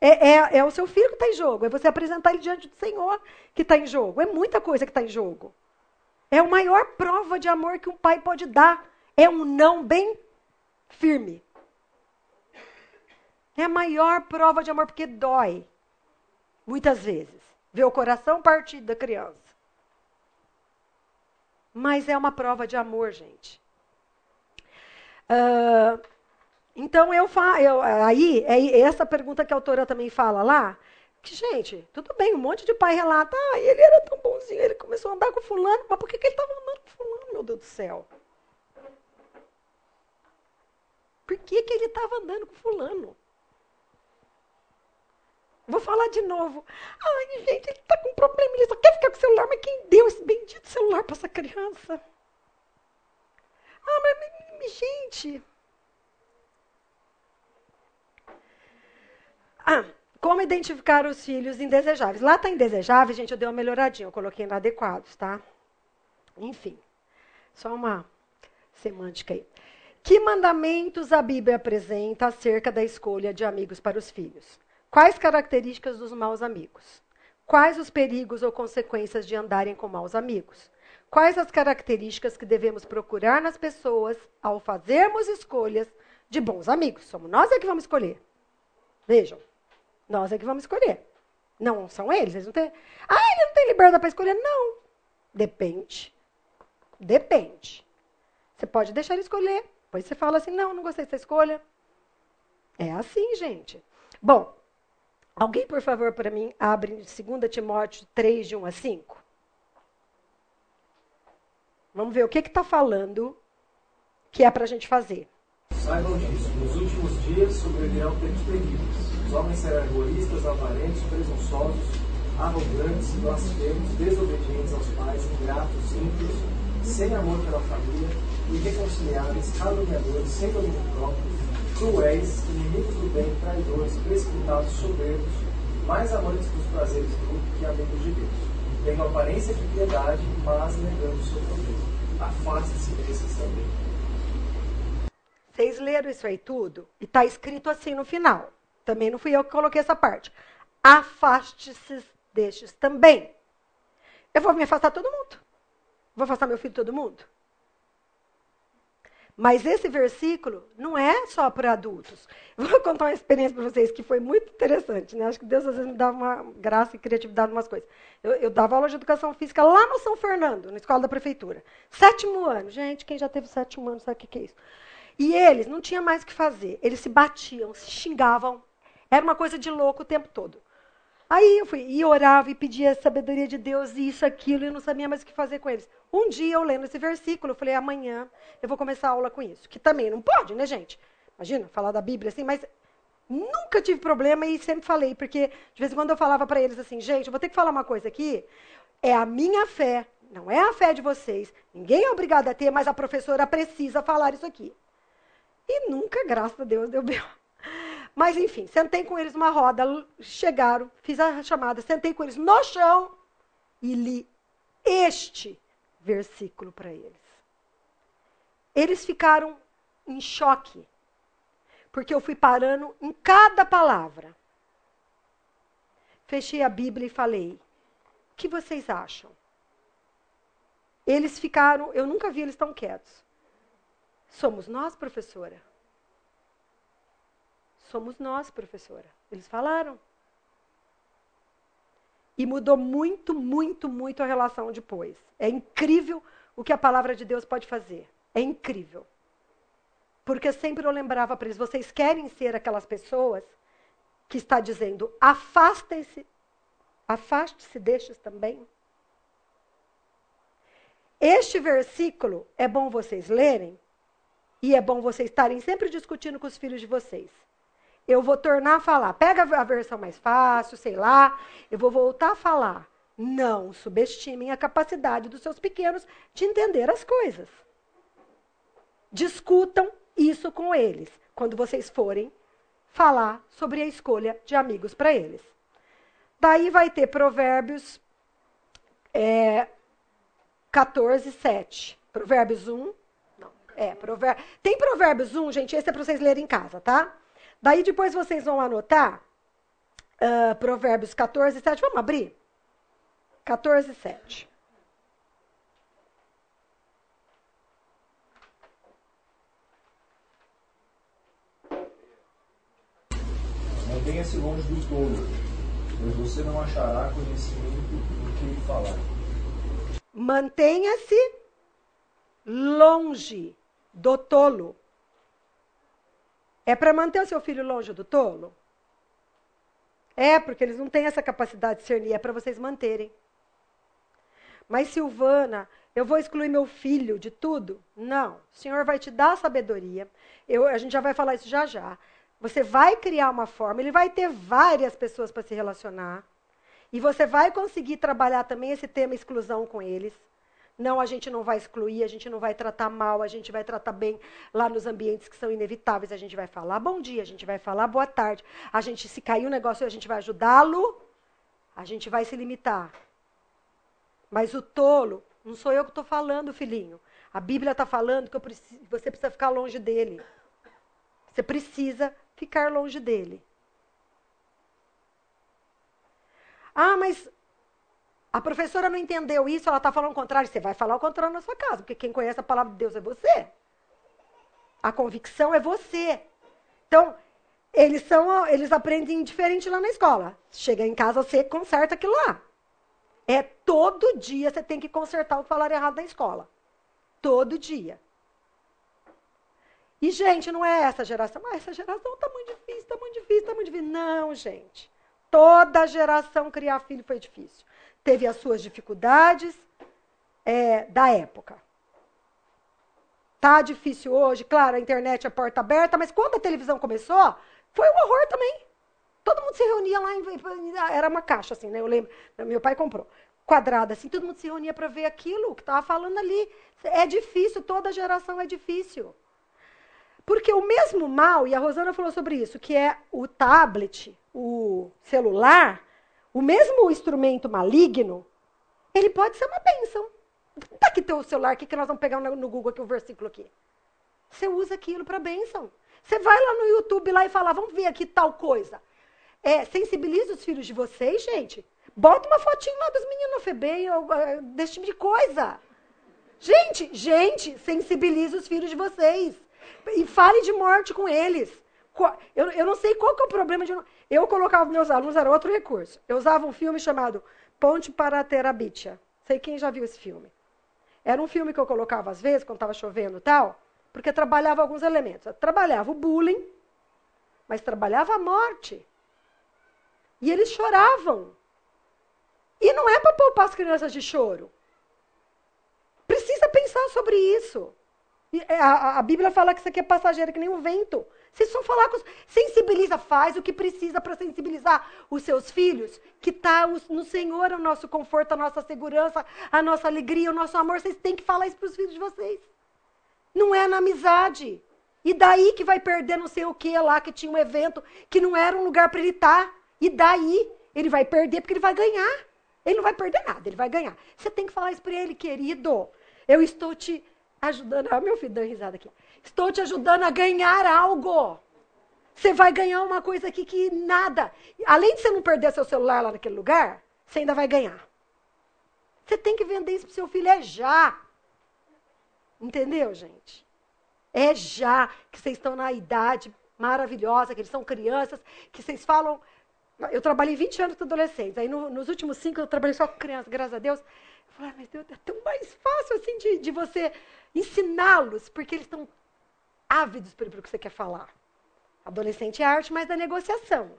É, é, é o seu filho que está em jogo. É você apresentar ele diante do Senhor que está em jogo. É muita coisa que está em jogo. É a maior prova de amor que um pai pode dar. É um não bem firme. É a maior prova de amor, porque dói. Muitas vezes. Ver o coração partido da criança. Mas é uma prova de amor, gente. Uh, então, eu, fa eu aí, é essa pergunta que a autora também fala lá, que, gente, tudo bem, um monte de pai relata, ah, ele era tão bonzinho, ele começou a andar com fulano, mas por que, que ele estava andando com fulano, meu Deus do céu? Por que, que ele estava andando com fulano? Vou falar de novo. Ai, gente, ele está com problema, ele só quer ficar com o celular, mas quem deu esse bendito celular para essa criança? Ah, mas, gente. Ah, como identificar os filhos indesejáveis? Lá está indesejáveis, gente, eu dei uma melhoradinha, eu coloquei inadequados, tá? Enfim, só uma semântica aí. Que mandamentos a Bíblia apresenta acerca da escolha de amigos para os filhos? Quais características dos maus amigos? Quais os perigos ou consequências de andarem com maus amigos? Quais as características que devemos procurar nas pessoas ao fazermos escolhas de bons amigos? Somos nós é que vamos escolher. Vejam, nós é que vamos escolher. Não são eles, eles não têm. Ah, ele não tem liberdade para escolher? Não. Depende. Depende. Você pode deixar ele escolher. Depois você fala assim: não, não gostei dessa escolha. É assim, gente. Bom, alguém, por favor, para mim, abre 2 Timóteo 3, de 1 a 5. Vamos ver o que está falando que é para a gente fazer. Saibam disso, nos últimos dias sobrevirão tempos terríveis. Os homens serão egoístas, avarentos, presunçosos, arrogantes, blasfemos, desobedientes aos pais, ingratos, ímpios, sem amor pela família, irreconciliáveis, caluniadores, sem domínio próprio, cruéis, inimigos do bem, traidores, precipitados, soberbos, mais amantes dos prazeres do que amigos de Deus. Tendo aparência de piedade, mas negando o seu poder. Afaste-se desses também. Vocês leram isso aí tudo? E está escrito assim no final. Também não fui eu que coloquei essa parte. Afaste-se destes também. Eu vou me afastar todo mundo. Vou afastar meu filho todo mundo. Mas esse versículo não é só para adultos. Vou contar uma experiência para vocês que foi muito interessante. Né? Acho que Deus às vezes me dá uma graça e criatividade em umas coisas. Eu, eu, dava aula de educação física lá no São Fernando, na escola da prefeitura. Sétimo ano. Gente, quem já teve sétimo ano sabe o que, que é isso. E eles não tinham mais o que fazer. Eles se batiam, se xingavam. Era uma coisa de louco o tempo todo. Aí eu fui e orava e pedia a sabedoria de Deus, e isso, aquilo, e não sabia mais o que fazer com eles. Um dia eu lendo esse versículo, eu falei, amanhã eu vou começar a aula com isso. Que também não pode, né, gente? Imagina, falar da Bíblia assim, mas nunca tive problema e sempre falei, porque de vez em quando eu falava para eles assim, gente, eu vou ter que falar uma coisa aqui, é a minha fé, não é a fé de vocês. Ninguém é obrigado a ter, mas a professora precisa falar isso aqui. E nunca, graças a Deus, deu bem. Mas, enfim, sentei com eles numa roda, chegaram, fiz a chamada, sentei com eles no chão e li este versículo para eles. Eles ficaram em choque, porque eu fui parando em cada palavra. Fechei a Bíblia e falei: O que vocês acham? Eles ficaram, eu nunca vi eles tão quietos. Somos nós, professora. Somos nós, professora. Eles falaram. E mudou muito, muito, muito a relação depois. É incrível o que a palavra de Deus pode fazer. É incrível. Porque sempre eu lembrava para eles: vocês querem ser aquelas pessoas que está dizendo, afastem-se, afaste-se destes também? Este versículo é bom vocês lerem e é bom vocês estarem sempre discutindo com os filhos de vocês eu vou tornar a falar. Pega a versão mais fácil, sei lá, eu vou voltar a falar. Não subestimem a capacidade dos seus pequenos de entender as coisas. Discutam isso com eles quando vocês forem falar sobre a escolha de amigos para eles. Daí vai ter Provérbios é, 14, 7. Provérbios 1. Não, é, provér... Tem Provérbios 1, gente, esse é para vocês lerem em casa, tá? Daí depois vocês vão anotar uh, Provérbios 14, 7. Vamos abrir? 14, 7. Mantenha-se longe do tolo, pois você não achará conhecimento do que ele falar. Mantenha-se longe do tolo, é para manter o seu filho longe do tolo? É, porque eles não têm essa capacidade de discernir, é para vocês manterem. Mas, Silvana, eu vou excluir meu filho de tudo? Não. O Senhor vai te dar sabedoria. Eu, a gente já vai falar isso já já. Você vai criar uma forma, ele vai ter várias pessoas para se relacionar. E você vai conseguir trabalhar também esse tema exclusão com eles. Não, a gente não vai excluir, a gente não vai tratar mal, a gente vai tratar bem lá nos ambientes que são inevitáveis. A gente vai falar bom dia, a gente vai falar boa tarde. A gente, se cair um negócio, a gente vai ajudá-lo. A gente vai se limitar. Mas o tolo, não sou eu que estou falando, filhinho. A Bíblia está falando que preciso, você precisa ficar longe dele. Você precisa ficar longe dele. Ah, mas A professora não entendeu isso, ela está falando o contrário. Você vai falar o contrário na sua casa, porque quem conhece a palavra de Deus é você. A convicção é você. Então, eles são, eles aprendem diferente lá na escola. Chega em casa, você conserta aquilo lá. É todo dia você tem que consertar o que falaram errado na escola. Todo dia. E, gente, não é essa geração. Ah, essa geração está muito difícil, está muito difícil, está muito difícil. Não, gente. Toda geração criar filho foi difícil. Teve as suas dificuldades é, da época. Tá difícil hoje, claro, a internet é porta aberta, mas quando a televisão começou, foi um horror também. Todo mundo se reunia lá, em, era uma caixa assim, né? Eu lembro, meu pai comprou quadrada assim, todo mundo se reunia para ver aquilo que estava falando ali. É difícil, toda geração é difícil. Porque o mesmo mal, e a Rosana falou sobre isso, que é o tablet, o celular, o mesmo instrumento maligno, ele pode ser uma bênção. Tá aqui teu celular aqui que nós vamos pegar no Google aqui o versículo aqui. Você usa aquilo para bênção. Você vai lá no YouTube lá e fala, vamos ver aqui tal coisa. É, sensibiliza os filhos de vocês, gente. Bota uma fotinho lá dos meninos FB, ou, uh, desse tipo de coisa. Gente, gente, sensibiliza os filhos de vocês. E fale de morte com eles. Eu, eu não sei qual que é o problema de. Eu colocava meus alunos, era outro recurso. Eu usava um filme chamado Ponte para a Terabitia. Sei quem já viu esse filme. Era um filme que eu colocava às vezes, quando estava chovendo e tal, porque trabalhava alguns elementos. Eu trabalhava o bullying, mas trabalhava a morte. E eles choravam. E não é para poupar as crianças de choro. Precisa pensar sobre isso. É, a, a, Bíblia fala que isso aqui é passageiro, que nem um vento. Vocês vão falar com os... Sensibiliza, faz o que precisa para sensibilizar os seus filhos, que está no Senhor o nosso conforto, a nossa segurança, a nossa alegria, o nosso amor. Vocês têm que falar isso para os filhos de vocês. Não é na amizade. E daí que vai perder não sei o que lá, que tinha um evento, que não era um lugar para ele estar. Tá. E daí ele vai perder porque ele vai ganhar. Ele não vai perder nada, ele vai ganhar. Você tem que falar isso para ele, querido. Eu estou te ajudando. Ah, meu filho dando risada aqui. Estou te ajudando a ganhar algo. Você vai ganhar uma coisa aqui que nada. Além de você não perder seu celular lá naquele lugar, você ainda vai ganhar. Você tem que vender isso para seu filho é já. Entendeu, gente? É já que vocês estão na idade maravilhosa, que eles são crianças, que vocês falam. Eu trabalhei 20 anos com adolescentes. Aí no, nos últimos cinco eu trabalhei só com crianças, graças a Deus. Eu falei, ah, mas Deus, é tão mais fácil assim de, de você ensiná-los, porque eles estão ávidos pelo que você quer falar. Adolescente é arte, mas da negociação,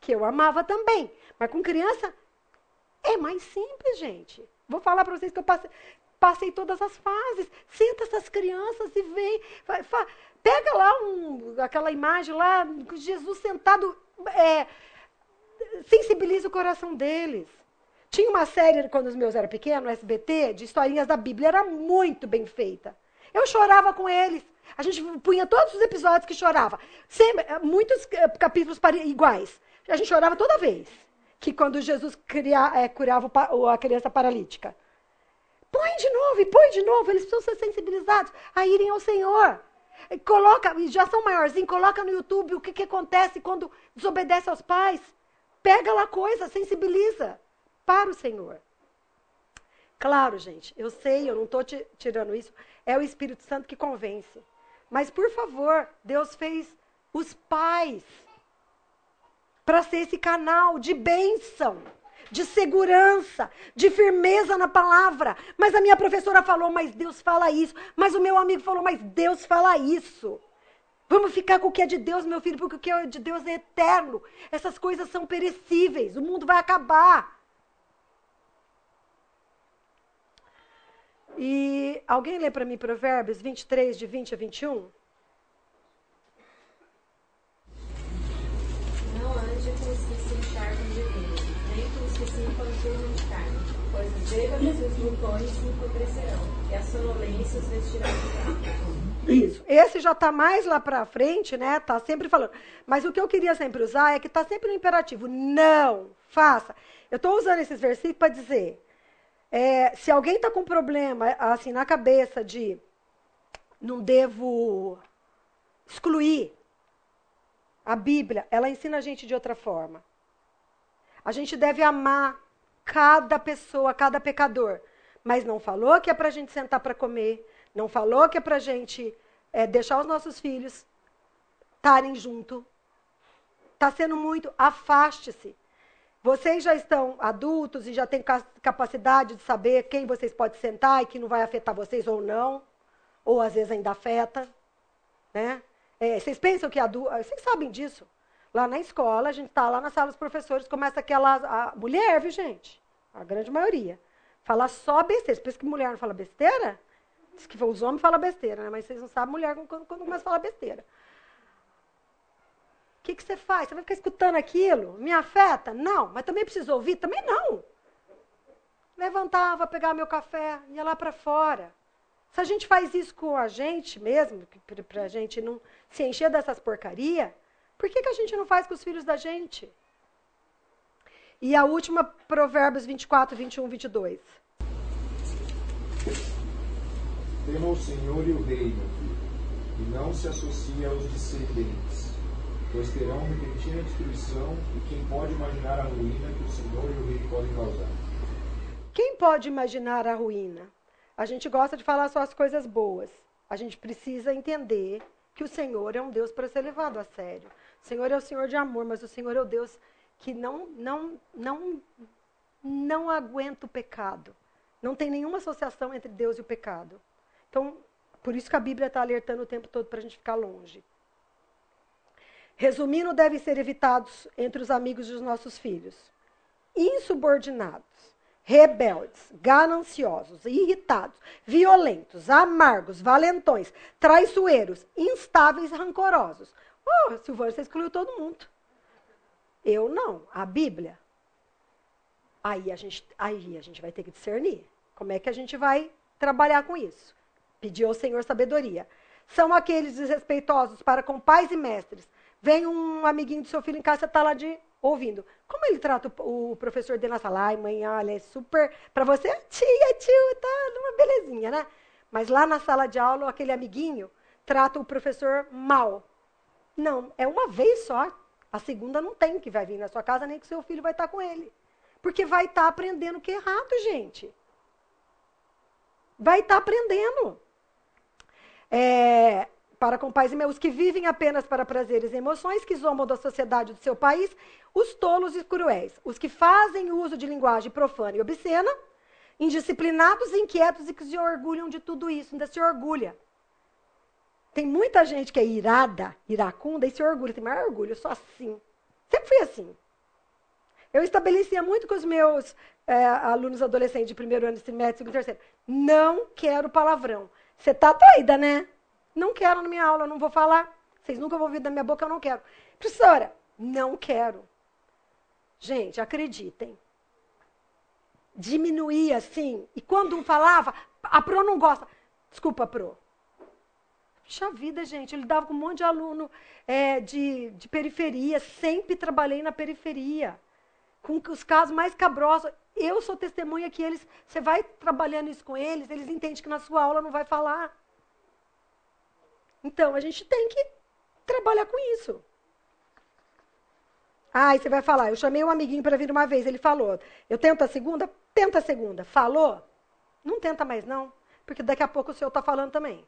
que eu amava também. Mas com criança é mais simples, gente. Vou falar para vocês que eu passei, passei todas as fases. Senta essas crianças e vem. pega lá um, aquela imagem lá, Jesus sentado. É, sensibiliza o coração deles. Tinha uma série, quando os meus eram pequenos, no SBT, de historinhas da Bíblia. Era muito bem feita. Eu chorava com eles. A gente punha todos os episódios que chorava. Sempre, eh, muitos eh, capítulos iguais. A gente chorava toda vez. Que quando Jesus cria, é, curava a criança paralítica. Põe de novo e põe de novo. Eles precisam ser sensibilizados a irem ao Senhor. Coloca, já são maiorzinhos, coloca no YouTube o que, que acontece quando desobedece aos pais. Pega lá coisa, sensibiliza para o Senhor. Claro, gente, eu sei, eu não estou tirando isso, é o Espírito Santo que convence. Mas, por favor, Deus fez os pais para ser esse canal de bênção, de segurança, de firmeza na palavra. Mas a minha professora falou, mas Deus fala isso. Mas o meu amigo falou, mas Deus fala isso. Vamos ficar com o que é de Deus, meu filho, porque o que é de Deus é eterno. Essas coisas são perecíveis, o mundo vai acabar. E alguém lê para mim Provérbios 23, de 20 a 21? Não ande com os que se encharcam de vinho, nem com os que se empanturram de carne, pois os bêbados e os vulcões se empobrecerão, e a sonolência os vestirá de Isso. Esse já está mais lá para frente, né? Está sempre falando. Mas o que eu queria sempre usar é que está sempre no imperativo. Não, faça. Eu estou usando esses versículos para dizer é, se alguém está com problema assim na cabeça de não devo excluir a Bíblia, ela ensina a gente de outra forma. A gente deve amar cada pessoa, cada pecador. Mas não falou que é para a gente sentar para comer, não falou que é para a gente é, deixar os nossos filhos estarem junto. Está sendo muito, afaste-se. Vocês já estão adultos e já têm capacidade de saber quem vocês podem sentar e que não vai afetar vocês ou não, ou às vezes ainda afeta. Né? É, vocês pensam que adulto. Vocês sabem disso. Lá na escola, a gente está lá na sala dos professores, começa aquela. A mulher, viu, gente? A grande maioria. Fala só besteira. Você pensa que mulher não fala besteira? Diz que os homens falam besteira, né? Mas vocês não sabem mulher quando, quando começa a falar besteira. Que, que você faz? Você vai ficar escutando aquilo? Me afeta? Não. Mas também precisa ouvir? Também não. Levantava, pegava meu café, ia lá para fora. Se a gente faz isso com a gente mesmo, para a gente não se encher dessas porcaria, por que, que a gente não faz com os filhos da gente? E a última, Provérbios 24, 21, 22. Tema o Senhor e o rei, e não se associe aos descendentes, pois terão repentina destruição, e quem pode imaginar a ruína que o Senhor e o rei podem causar? Quem pode imaginar a ruína? A gente gosta de falar só as coisas boas. A gente precisa entender que o Senhor é um Deus para ser levado a sério. O Senhor é o Senhor de amor, mas o Senhor é o Deus que não, não, não, não aguenta o pecado. Não tem nenhuma associação entre Deus e o pecado. Então, por isso que a Bíblia está alertando o tempo todo para a gente ficar longe. Resumindo, devem ser evitados entre os amigos dos nossos filhos. Insubordinados, rebeldes, gananciosos, irritados, violentos, amargos, valentões, traiçoeiros, instáveis, rancorosos. Oh, Silvana, você excluiu todo mundo. Eu não. A Bíblia. Aí a gente, aí a gente vai ter que discernir. Como é que a gente vai trabalhar com isso? Pedir ao Senhor sabedoria. São aqueles desrespeitosos para com pais e mestres. Vem um amiguinho do seu filho em casa, está lá de ouvindo. Como ele trata o, o professor dele na sala? Ai, mãe, olha, é super. Para você, tia, tio, tá numa belezinha, né? Mas lá na sala de aula, aquele amiguinho trata o professor mal. Não, é uma vez só. A segunda não tem que vai vir na sua casa, nem que seu filho vai estar com ele. Porque vai estar aprendendo que é errado, gente. Vai estar aprendendo. É, para com pais e meus que vivem apenas para prazeres e emoções, que zombam da sociedade do seu país, os tolos e cruéis, os que fazem uso de linguagem profana e obscena, indisciplinados, inquietos e que se orgulham de tudo isso, ainda se orgulha. Tem muita gente que é irada, iracunda e se orgulha. Tem maior orgulho, eu sou assim. Sempre fui assim. Eu estabelecia muito com os meus é, alunos adolescentes de primeiro ano, médio, segundo e terceiro. Não quero palavrão. Você tá doida, né? Não quero na minha aula, não vou falar. Vocês nunca vão ouvir da minha boca, eu não quero. Professora, não quero. Gente, acreditem. Diminuía assim. E quando um falava, a Pro não gosta. Desculpa, Pro. Puxa vida, gente, eu lidava com um monte de aluno é, de, de periferia, sempre trabalhei na periferia, com os casos mais cabrosos. Eu sou testemunha que eles, você vai trabalhando isso com eles, eles entendem que na sua aula não vai falar. Então, a gente tem que trabalhar com isso. Ah, e você vai falar, eu chamei um amiguinho para vir uma vez, ele falou, eu tento a segunda? Tenta a segunda. Falou? Não tenta mais não, porque daqui a pouco o senhor está falando também.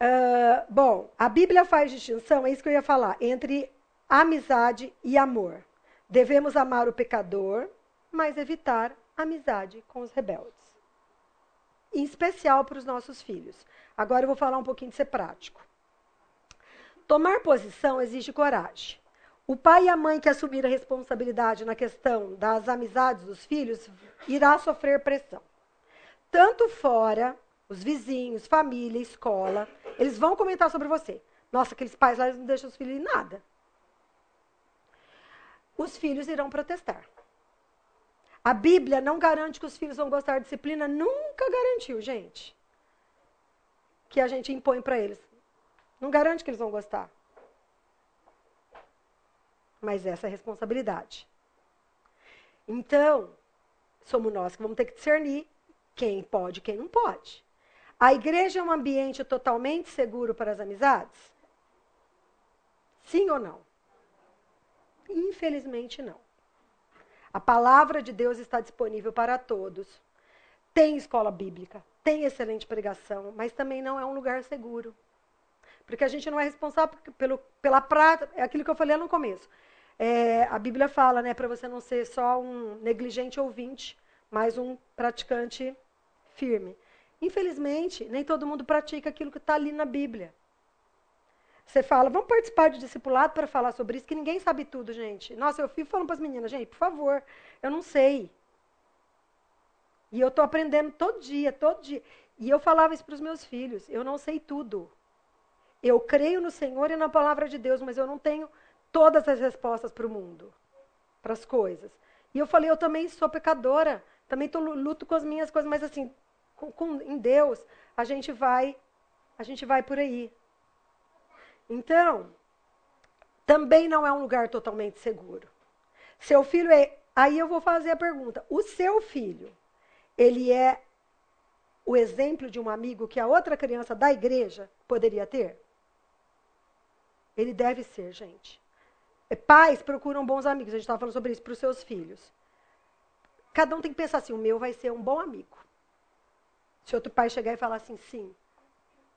Uh, bom, a Bíblia faz distinção, é isso que eu ia falar, entre amizade e amor. Devemos amar o pecador, mas evitar amizade com os rebeldes. Em especial para os nossos filhos. Agora eu vou falar um pouquinho de ser prático. Tomar posição exige coragem. O pai e a mãe que assumir a responsabilidade na questão das amizades dos filhos irá sofrer pressão. Tanto fora os vizinhos, família, escola, eles vão comentar sobre você. Nossa, aqueles pais lá não deixam os filhos em nada. Os filhos irão protestar. A Bíblia não garante que os filhos vão gostar de disciplina, nunca garantiu, gente. Que a gente impõe para eles. Não garante que eles vão gostar. Mas essa é a responsabilidade. Então, somos nós que vamos ter que discernir quem pode e quem não pode. A igreja é um ambiente totalmente seguro para as amizades? Sim ou não? Infelizmente, não. A palavra de Deus está disponível para todos. Tem escola bíblica, tem excelente pregação, mas também não é um lugar seguro. Porque a gente não é responsável pelo, pela prática, é aquilo que eu falei no começo. É, a Bíblia fala, né, para você não ser só um negligente ouvinte, mas um praticante firme. Infelizmente, nem todo mundo pratica aquilo que está ali na Bíblia. Você fala, vamos participar de discipulado para falar sobre isso, que ninguém sabe tudo, gente. Nossa, eu fico falando para as meninas, gente, por favor, eu não sei. E eu estou aprendendo todo dia, todo dia. E eu falava isso para os meus filhos, eu não sei tudo. Eu creio no Senhor e na palavra de Deus, mas eu não tenho todas as respostas para o mundo, para as coisas. E eu falei, eu também sou pecadora, também tô, luto com as minhas coisas, mas assim, com, com, em Deus, a gente vai, a gente vai por aí. Então, também não é um lugar totalmente seguro. Seu filho é. Aí eu vou fazer a pergunta: o seu filho, ele é o exemplo de um amigo que a outra criança da igreja poderia ter? Ele deve ser, gente. Pais procuram bons amigos. A gente estava falando sobre isso para os seus filhos. Cada um tem que pensar assim: o meu vai ser um bom amigo. Se outro pai chegar e falar assim: sim,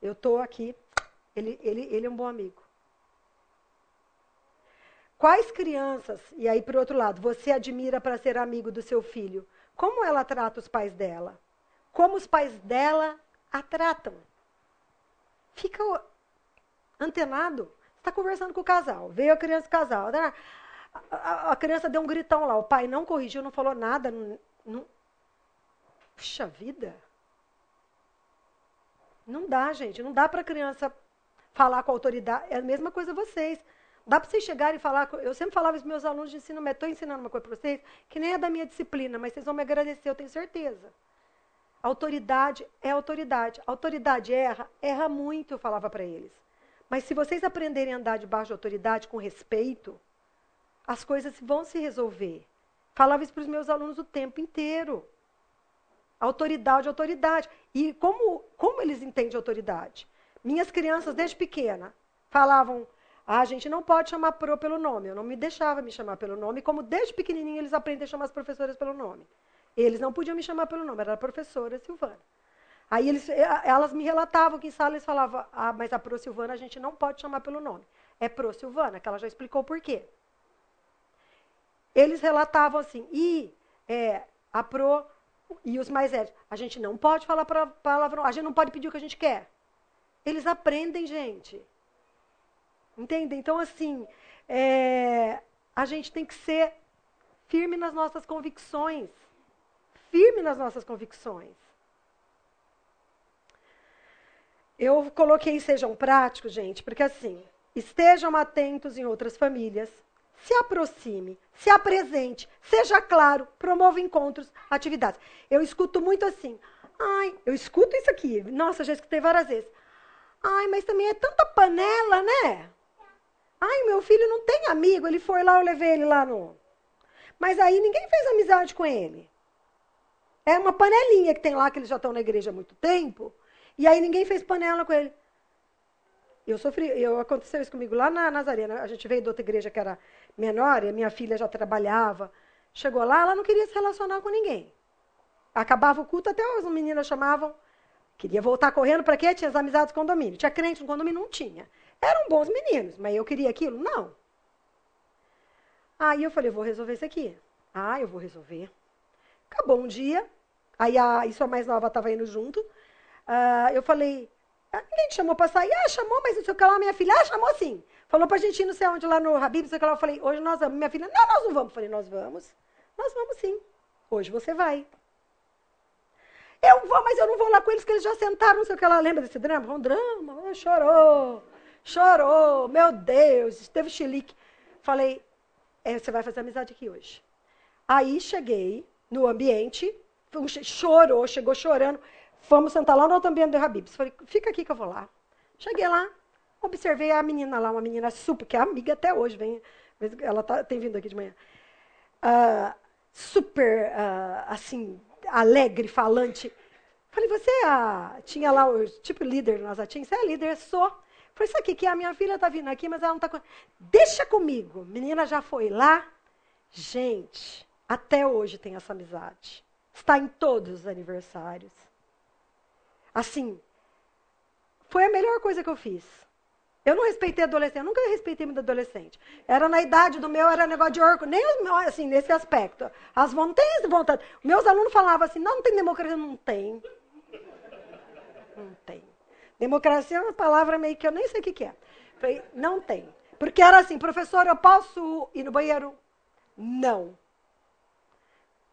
eu estou aqui, ele, ele, ele é um bom amigo. Quais crianças, e aí por outro lado, você admira para ser amigo do seu filho? Como ela trata os pais dela? Como os pais dela a tratam? Fica antenado está conversando com o casal, veio a criança do casal. Né? A, a, a, criança deu um gritão lá, o pai não corrigiu, não falou nada. Não, não... Puxa vida. Não dá, gente. Não dá para a criança falar com a autoridade. É a mesma coisa vocês. Dá para vocês chegarem e falar. Eu sempre falava os meus alunos de ensino médio, estou ensinando uma coisa para vocês, que nem é da minha disciplina, mas vocês vão me agradecer, eu tenho certeza. Autoridade é autoridade. Autoridade erra, erra muito, eu falava para eles. Mas se vocês aprenderem a andar debaixo de autoridade com respeito, as coisas vão se resolver. Falava isso para os meus alunos o tempo inteiro. Autoridade, autoridade. E como, como eles entendem autoridade? Minhas crianças, desde pequena, falavam: ah, a gente não pode chamar pro pelo nome. Eu não me deixava me chamar pelo nome, como desde pequenininho eles aprendem a chamar as professoras pelo nome. Eles não podiam me chamar pelo nome, era a professora Silvana. Aí eles, eh, elas me relatavam que em sala eles falavam, ah, mas a Pro Silvana a gente não pode chamar pelo nome. É Pro Silvana, que ela já explicou por quê. Eles relatavam assim, e é, a Pro e os mais velhos, a gente não pode falar palavrão, a gente não pode pedir o que a gente quer. Eles aprendem, gente. Entende? Então, assim, é, a gente tem que ser firme nas nossas convicções. Firme nas nossas convicções. Eu coloquei sejam práticos, gente, porque assim, estejam atentos em outras famílias, se aproxime, se apresente, seja claro, promova encontros, atividades. Eu escuto muito assim, ai, eu escuto isso aqui, nossa, já escutei várias vezes. Ai, mas também é tanta panela, né? Ai, meu filho não tem amigo, ele foi lá, eu levei ele lá no. Mas aí ninguém fez amizade com ele. É uma panelinha que tem lá, que eles já estão na igreja há muito tempo. E aí ninguém fez panela com ele. Eu sofri, eu, aconteceu isso comigo lá na Nazarena. A gente veio de outra igreja que era menor, e a minha filha já trabalhava. Chegou lá, ela não queria se relacionar com ninguém. Acabava o culto, até as meninas chamavam. Queria voltar correndo, para quê? Tinha as amizades do condomínio. Tinha crente no condomínio? Não tinha. Eram bons meninos, mas eu queria aquilo? Não. Aí eu falei, vou resolver isso aqui. Ah, eu vou resolver. Acabou um dia, aí a, isso a mais nova estava indo junto. Uh, eu falei, ah, ninguém te chamou para sair? Ah, chamou, mas o que lá, minha filha. Ah, chamou sim. Falou para a gente ir não sei onde, lá no Habib, sei o lá. Eu falei, hoje nós vamos. Minha filha, não, nós não vamos. Eu falei, nós vamos. Nós vamos sim. Hoje você vai. Eu vou, mas eu não vou lá com eles, que eles já sentaram, não sei o que lá. Lembra desse drama? Um drama. Ah, chorou. Chorou. Meu Deus. Teve chilique. Falei, é, você vai fazer amizade aqui hoje. Aí cheguei no ambiente, chorou, chegou chorando. Fomos sentar lá no outro ambiente do Habibs. Falei, fica aqui que eu vou lá. Cheguei lá, observei a menina lá, uma menina super, que é amiga até hoje, vem, ela tá, tem vindo aqui de manhã. Uh, super, uh, assim, alegre, falante. Falei, você é a, tinha lá o tipo líder do Nazatim? Você é líder? Sou. Falei, isso aqui que a minha filha está vindo aqui, mas ela não está. Deixa comigo. Menina já foi lá. Gente, até hoje tem essa amizade. Está em todos os aniversários. Assim, foi a melhor coisa que eu fiz. Eu não respeitei adolescente, eu nunca respeitei muito adolescente. Era na idade do meu, era negócio de orco, nem assim, nesse aspecto. As tem vontade. Meus alunos falavam assim, não, não tem democracia, não tem. Não tem. Democracia é uma palavra meio que eu nem sei o que, que é. Falei, não tem. Porque era assim, professor, eu posso ir no banheiro? Não.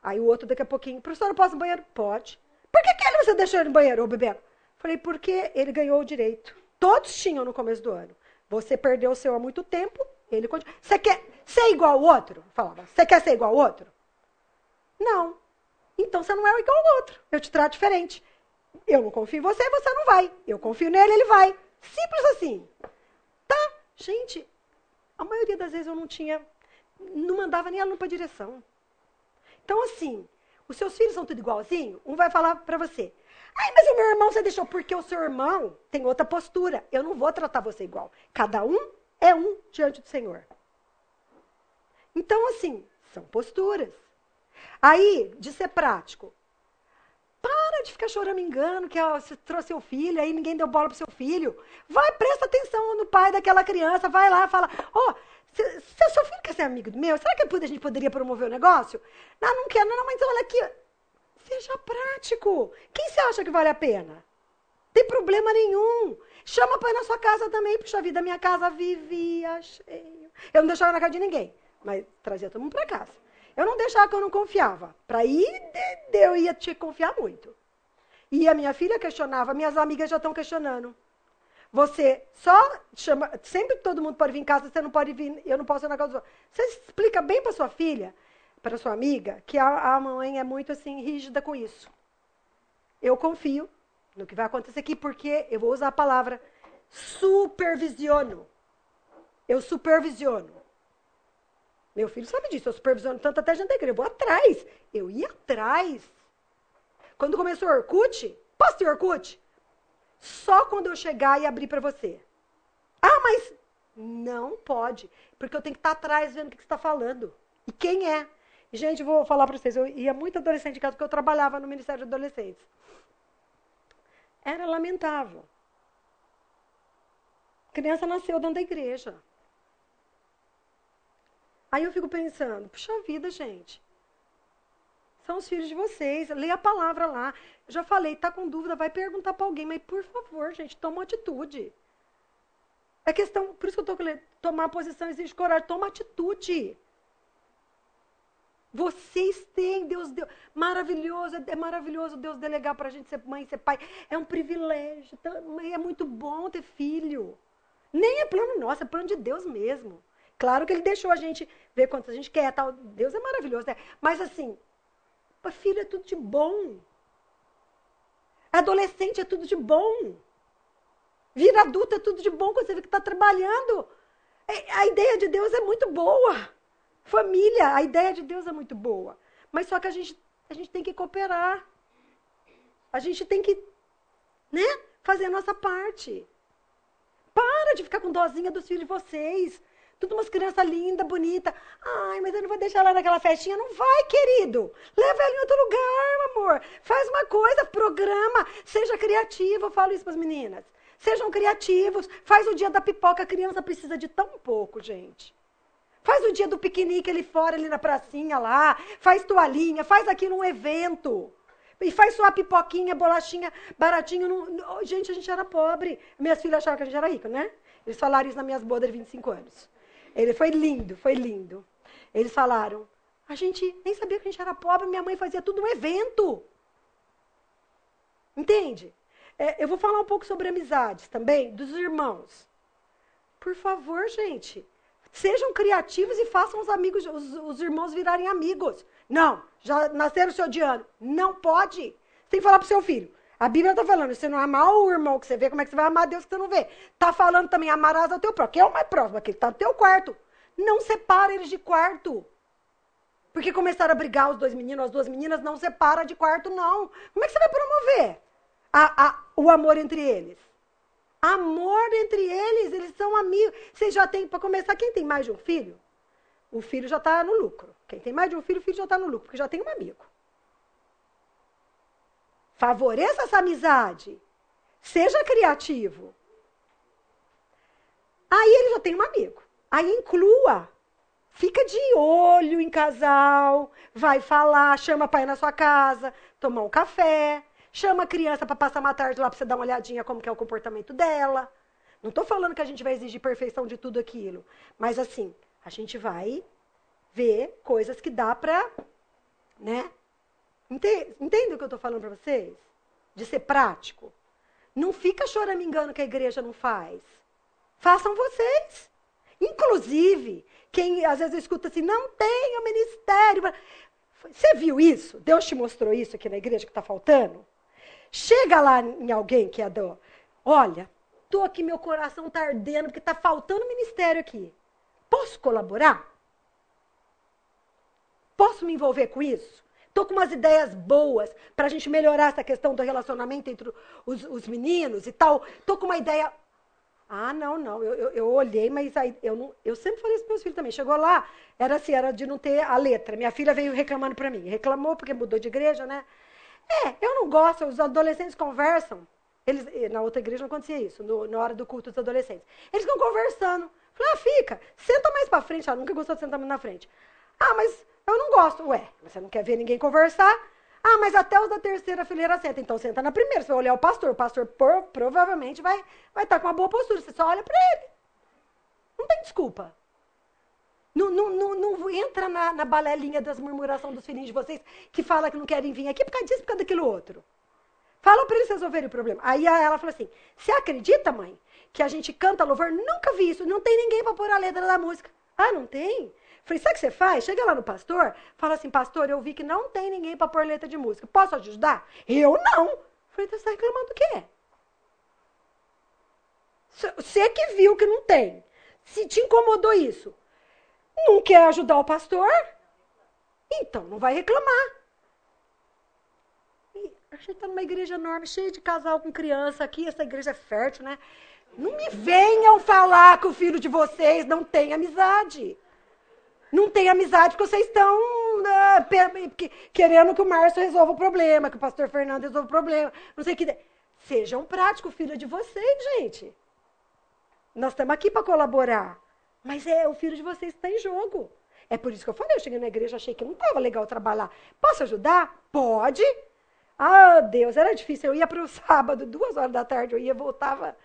Aí o outro daqui a pouquinho, professor, eu posso ir no banheiro? Pode. Por que, que ele você deixou ele no banheiro, ô bebê? Falei, porque ele ganhou o direito. Todos tinham no começo do ano. Você perdeu o seu há muito tempo, ele continua. Você quer ser igual ao outro? Falava, você quer ser igual ao outro? Não. Então você não é igual ao outro. Eu te trato diferente. Eu não confio em você, você não vai. Eu confio nele, ele vai. Simples assim. Tá? Gente, a maioria das vezes eu não tinha. Não mandava nem aluno para direção. Então, assim, os seus filhos são tudo igualzinho? Um vai falar para você. Ai, mas o meu irmão você deixou porque o seu irmão tem outra postura. Eu não vou tratar você igual. Cada um é um diante do Senhor. Então, assim, são posturas. Aí, de ser prático, para de ficar chorando engano que você trouxe seu filho, aí ninguém deu bola pro seu filho. Vai, presta atenção no pai daquela criança, vai lá, fala, ó, oh, se, se seu filho quer ser amigo meu, será que a gente poderia promover o negócio? Não, não quero, não, mas olha aqui, seja prático. Quem você acha que vale a pena? Tem problema nenhum. Chama para ir na sua casa também, puxa vida, minha casa vivia cheio. Eu não deixava na casa de ninguém, mas trazia todo mundo para casa. Eu não deixava que eu não confiava. Para ir, eu ia te confiar muito. E a minha filha questionava, minhas amigas já estão questionando. Você só chama, sempre todo mundo pode vir em casa, você não pode vir, eu não posso ir na casa dos outros. Você explica bem para sua filha, para sua amiga, que a, a mãe é muito assim rígida com isso. Eu confio no que vai acontecer aqui, porque eu vou usar a palavra supervisiono. Eu supervisiono. Meu filho sabe disso, eu supervisiono tanto até gente da igreja. Eu vou atrás. Eu ia atrás. Quando começou o Orkut, posso ter Orkut? Só quando eu chegar e abrir para você. Ah, mas não pode, porque eu tenho que estar tá atrás vendo o que você está falando. E quem é? Gente, vou falar para vocês, eu ia muito adolescente em casa, porque eu trabalhava no Ministério de Adolescentes. Era lamentável. A criança nasceu dentro da igreja. Aí eu fico pensando, puxa vida, gente. São os filhos de vocês. Leia a palavra lá. Já falei, tá com dúvida, vai perguntar para alguém, mas por favor, gente, toma atitude. É questão, por isso que eu estou falando, tomar posição exige coragem, toma atitude. Vocês têm, Deus deu. Maravilhoso, é maravilhoso Deus delegar para a gente ser mãe, ser pai. É um privilégio. Então, é muito bom ter filho. Nem é plano nosso, é plano de Deus mesmo. Claro que ele deixou a gente ver quanto a gente quer, tal. Deus é maravilhoso, né? Mas assim, filho é tudo de bom. Adolescente é tudo de bom. Vir adulto é tudo de bom quando você vê que está trabalhando. É, a ideia de Deus é muito boa. Família, a ideia de Deus é muito boa. Mas só que a gente, a gente tem que cooperar. A gente tem que né, fazer a nossa parte. Para de ficar com dozinha dos filhos de vocês. Tudo umas crianças lindas, bonitas. Ai, mas eu não vou deixar lá naquela festinha. Não vai, querido. Leva ela em outro lugar, amor. Faz uma coisa, programa. Seja criativo. Eu falo isso para as meninas. Sejam criativos. Faz o dia da pipoca. A criança precisa de tão pouco, gente. Faz o dia do piquenique ali fora, ali na pracinha lá. Faz toalhinha. Faz aqui num evento. E faz sua pipoquinha, bolachinha, baratinho. No... Gente, a gente era pobre. Minhas filhas achavam que a gente era rica, né? Eles falaram isso nas minhas bodas de 25 anos. Ele foi lindo, foi lindo. Eles falaram: a gente nem sabia que a gente era pobre, minha mãe fazia tudo um evento. Entende? É, eu vou falar um pouco sobre amizades também, dos irmãos. Por favor, gente, sejam criativos e façam os amigos, os, os irmãos virarem amigos. Não, já nasceram se odiando. Não pode. Você tem que falar para o seu filho. A Bíblia está falando, se não amar o irmão que você vê, como é que você vai amar Deus que você não vê? Está falando também, amarás ao teu próximo. Quem é o mais próximo? Aquele que está no teu quarto. Não separa eles de quarto. Porque começaram a brigar os dois meninos, as duas meninas, não separa de quarto, não. Como é que você vai promover a, a, o amor entre eles? Amor entre eles, eles são amigos. Vocês já têm, para começar, quem tem mais de um filho? O filho já está no lucro. Quem tem mais de um filho, o filho já está no lucro, porque já tem um amigo. Favoreça essa amizade. Seja criativo. Aí ele já tem um amigo. Aí inclua. Fica de olho em casal, vai falar, chama pai na sua casa, tomar um café, chama a criança para passar uma tarde lá para você dar uma olhadinha como que é o comportamento dela. Não estou falando que a gente vai exigir perfeição de tudo aquilo, mas assim, a gente vai ver coisas que dá para, né? Entende, entende o que eu estou falando para vocês? De ser prático. Não fica choramingando que a igreja não faz. Façam vocês. Inclusive, quem às vezes escuta assim, não tem o ministério. Você viu isso? Deus te mostrou isso aqui na igreja que está faltando? Chega lá em alguém que é do. Olha, tô aqui, meu coração está ardendo, porque está faltando ministério aqui. Posso colaborar? Posso me envolver com isso? Estou com umas ideias boas para a gente melhorar essa questão do relacionamento entre os, os meninos e tal. Estou com uma ideia ah, não, não. Eu, eu, eu, olhei, mas aí eu, não, eu sempre falei isso para meus filhos também. Chegou lá, era assim, era de não ter a letra. Minha filha veio reclamando para mim. Reclamou porque mudou de igreja, né? É, eu não gosto, os adolescentes conversam. Eles, na outra igreja não acontecia isso, no, na hora do culto dos adolescentes. Eles ficam conversando. Falei, ah, fica, senta mais para frente. Ela nunca gostou de sentar muito na frente. Ah, mas eu não gosto. Ué, você não quer ver ninguém conversar? Ah, mas até os da terceira fileira senta. Então senta na primeira. Você vai olhar o pastor. O pastor por, provavelmente vai estar vai tá com uma boa postura. Você só olha para ele. Não tem desculpa. Não, não, não, não entra na, na balelinha das murmurações dos filhinhos de vocês que fala que não querem vir aqui por causa disso, por causa daquilo outro. Fala para eles resolverem o problema. Aí ela fala assim: Você acredita, mãe, que a gente canta louvor? Nunca vi isso. Não tem ninguém para pôr a letra da música. Ah, não tem? Falei, sabe o que você faz? Chega lá no pastor, fala assim, pastor, eu vi que não tem ninguém para pôr letra de música. Posso ajudar? Eu não. Falei, então você está reclamando do quê? Você que viu que não tem. Se te incomodou isso, não quer ajudar o pastor? Então não vai reclamar. E a gente está numa igreja enorme, cheia de casal com criança aqui, essa igreja é fértil, né? Não me venham falar que o filho de vocês não tem amizade. Não tem amizade porque vocês estão uh, querendo que o Márcio resolva o problema, que o pastor Fernando resolva o problema. Não sei o que. Sejam práticos, filho de vocês, gente. Nós estamos aqui para colaborar. Mas é o filho de vocês que está em jogo. É por isso que eu falei, eu cheguei na igreja, achei que não estava legal trabalhar. Posso ajudar? Pode. Ah, Deus, era difícil. Eu ia para o sábado, duas horas da tarde, eu ia, voltava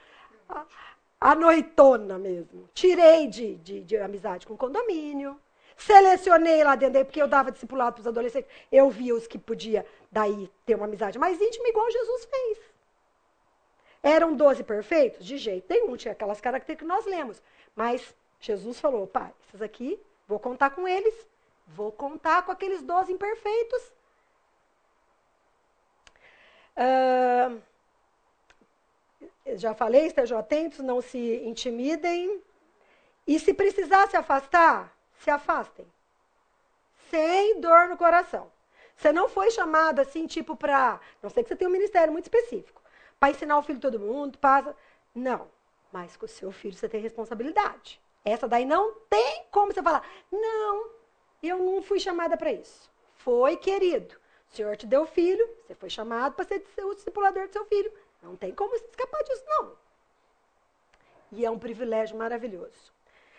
à noitona mesmo. Tirei de, de, de amizade com condomínio. Selecionei lá dentro, porque eu dava discipulado para os adolescentes. Eu via os que podia daí ter uma amizade mais íntima, igual Jesus fez. Eram doze perfeitos? De jeito nenhum, tinha aquelas características que nós lemos. Mas Jesus falou, pai, esses aqui, vou contar com eles, vou contar com aqueles doze imperfeitos. Uh, já falei, estejam atentos, não se intimidem. E se precisar se afastar, se afastem. Sem dor no coração. Você não foi chamado assim, tipo, para. Não sei que você tem um ministério muito específico. Para ensinar o filho de todo mundo, passa. Não. Mas com o seu filho você tem responsabilidade. Essa daí não tem como você falar. Não, eu não fui chamada para isso. Foi, querido. O Senhor te deu filho, você foi chamado para ser o discipulador do seu filho. Não tem como se escapar disso, não. E é um privilégio maravilhoso.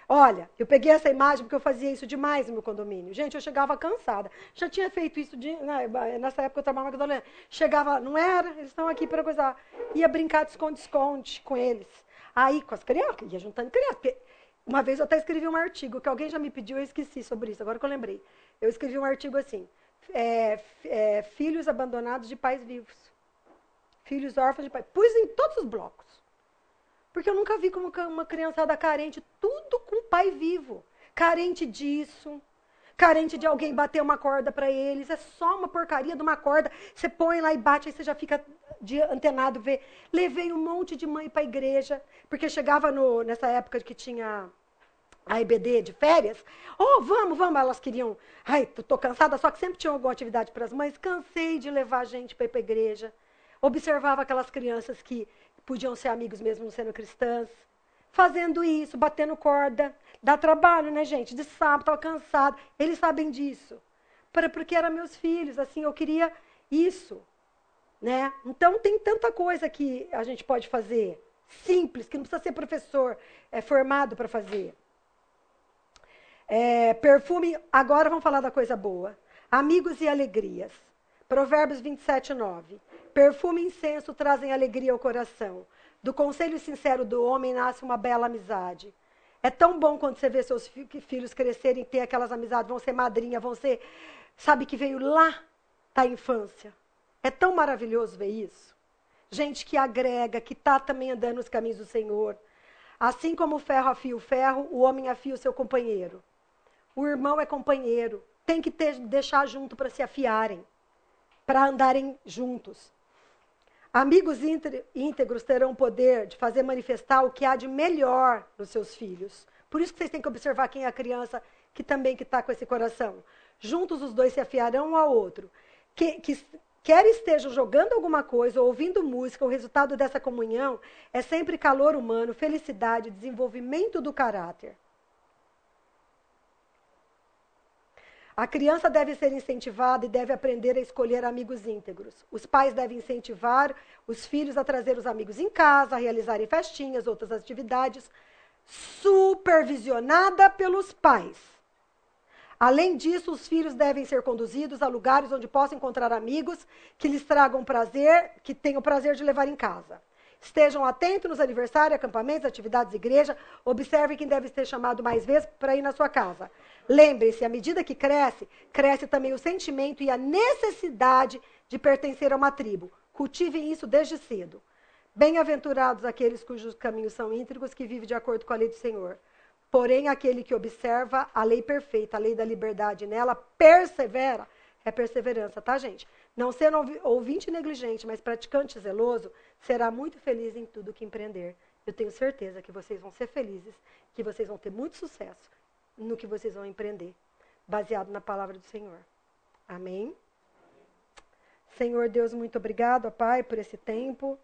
Olha, eu peguei essa imagem porque eu fazia isso demais no meu condomínio. Gente, eu chegava cansada. Já tinha feito isso de, né, nessa época eu trabalhava com a Chegava, não era, eles estão aqui para coisar. Ia brincar de esconde-esconde com eles. Aí, com as crianças, ia juntando crianças. Uma vez eu até escrevi um artigo que alguém já me pediu, eu esqueci sobre isso, agora que eu lembrei. Eu escrevi um artigo assim: é, é, Filhos abandonados de pais vivos. Filhos órfãos de pais. Pus em todos os blocos. Porque eu nunca vi como uma criançada carente, tudo com pai vivo. Carente disso, carente de alguém bater uma corda para eles. É só uma porcaria de uma corda. Você põe lá e bate, aí você já fica de antenado, vê. Levei um monte de mãe para a igreja, porque chegava no, nessa época que tinha a EBD de férias. Oh, vamos, vamos. Elas queriam. Ai, tô cansada, só que sempre tinha alguma atividade para as mães. Cansei de levar gente para ir para a igreja. Observava aquelas crianças que podiam ser amigos mesmo não sendo cristãs. Fazendo isso, batendo corda. Dá trabalho, né, gente? De sábado, estava cansado. Eles sabem disso. Para, porque eram meus filhos, assim, eu queria isso. Né? Então, tem tanta coisa que a gente pode fazer. Simples, que não precisa ser professor é, formado para fazer. É, perfume, agora vamos falar da coisa boa. Amigos e alegrias. Provérbios 27, 9. Perfume e incenso trazem alegria ao coração. Do conselho sincero do homem nasce uma bela amizade. É tão bom quando você vê seus filhos crescerem, ter aquelas amizades, vão ser madrinha, vão ser, sabe que veio lá da infância. É tão maravilhoso ver isso. Gente que agrega, que está também andando nos caminhos do Senhor. Assim como o ferro afia o ferro, o homem afia o seu companheiro. O irmão é companheiro. Tem que ter, deixar junto para se afiarem, para andarem juntos. Amigos íntegros terão o poder de fazer manifestar o que há de melhor nos seus filhos. Por isso que vocês têm que observar quem é a criança que também que está com esse coração. Juntos os dois se afiarão um ao outro. Que, que, quer estejam jogando alguma coisa ou ouvindo música, o resultado dessa comunhão é sempre calor humano, felicidade, desenvolvimento do caráter. A criança deve ser incentivada e deve aprender a escolher amigos íntegros. Os pais devem incentivar os filhos a trazer os amigos em casa, a realizarem festinhas, outras atividades, supervisionada pelos pais. Além disso, os filhos devem ser conduzidos a lugares onde possam encontrar amigos que lhes tragam prazer, que tenham prazer de levar em casa. Estejam atentos nos aniversários, acampamentos, atividades de igreja. Observe quem deve ser chamado mais vezes para ir na sua casa. Lembre-se, à medida que cresce, cresce também o sentimento e a necessidade de pertencer a uma tribo. Cultivem isso desde cedo. Bem-aventurados aqueles cujos caminhos são íntegros, que vivem de acordo com a lei do Senhor. Porém, aquele que observa a lei perfeita, a lei da liberdade, nela persevera, é perseverança, tá, gente? Não sendo ouvinte negligente, mas praticante zeloso, será muito feliz em tudo que empreender. Eu tenho certeza que vocês vão ser felizes, que vocês vão ter muito sucesso no que vocês vão empreender, baseado na palavra do Senhor. Amém? Senhor Deus, muito obrigado, Pai, por esse tempo.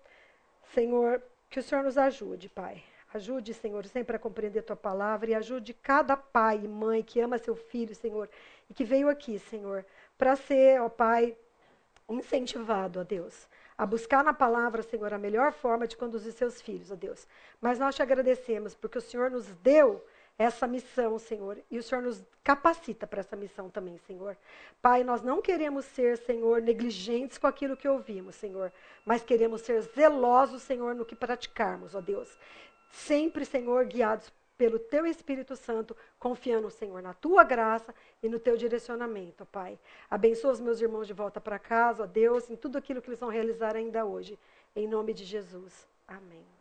Senhor, que o Senhor nos ajude, Pai. Ajude, Senhor, sempre a compreender tua palavra e ajude cada pai e mãe que ama seu filho, Senhor, e que veio aqui, Senhor, para ser, ó Pai, incentivado, ó Deus, a buscar na palavra, Senhor, a melhor forma de conduzir seus filhos, ó Deus. Mas nós te agradecemos porque o Senhor nos deu essa missão, Senhor, e o Senhor nos capacita para essa missão também, Senhor. Pai, nós não queremos ser, Senhor, negligentes com aquilo que ouvimos, Senhor, mas queremos ser zelosos, Senhor, no que praticarmos, ó Deus. Sempre, Senhor, guiados pelo teu Espírito Santo, confiando, Senhor, na tua graça e no teu direcionamento, Pai. Abençoa os meus irmãos de volta para casa, ó Deus, em tudo aquilo que eles vão realizar ainda hoje. Em nome de Jesus. Amém.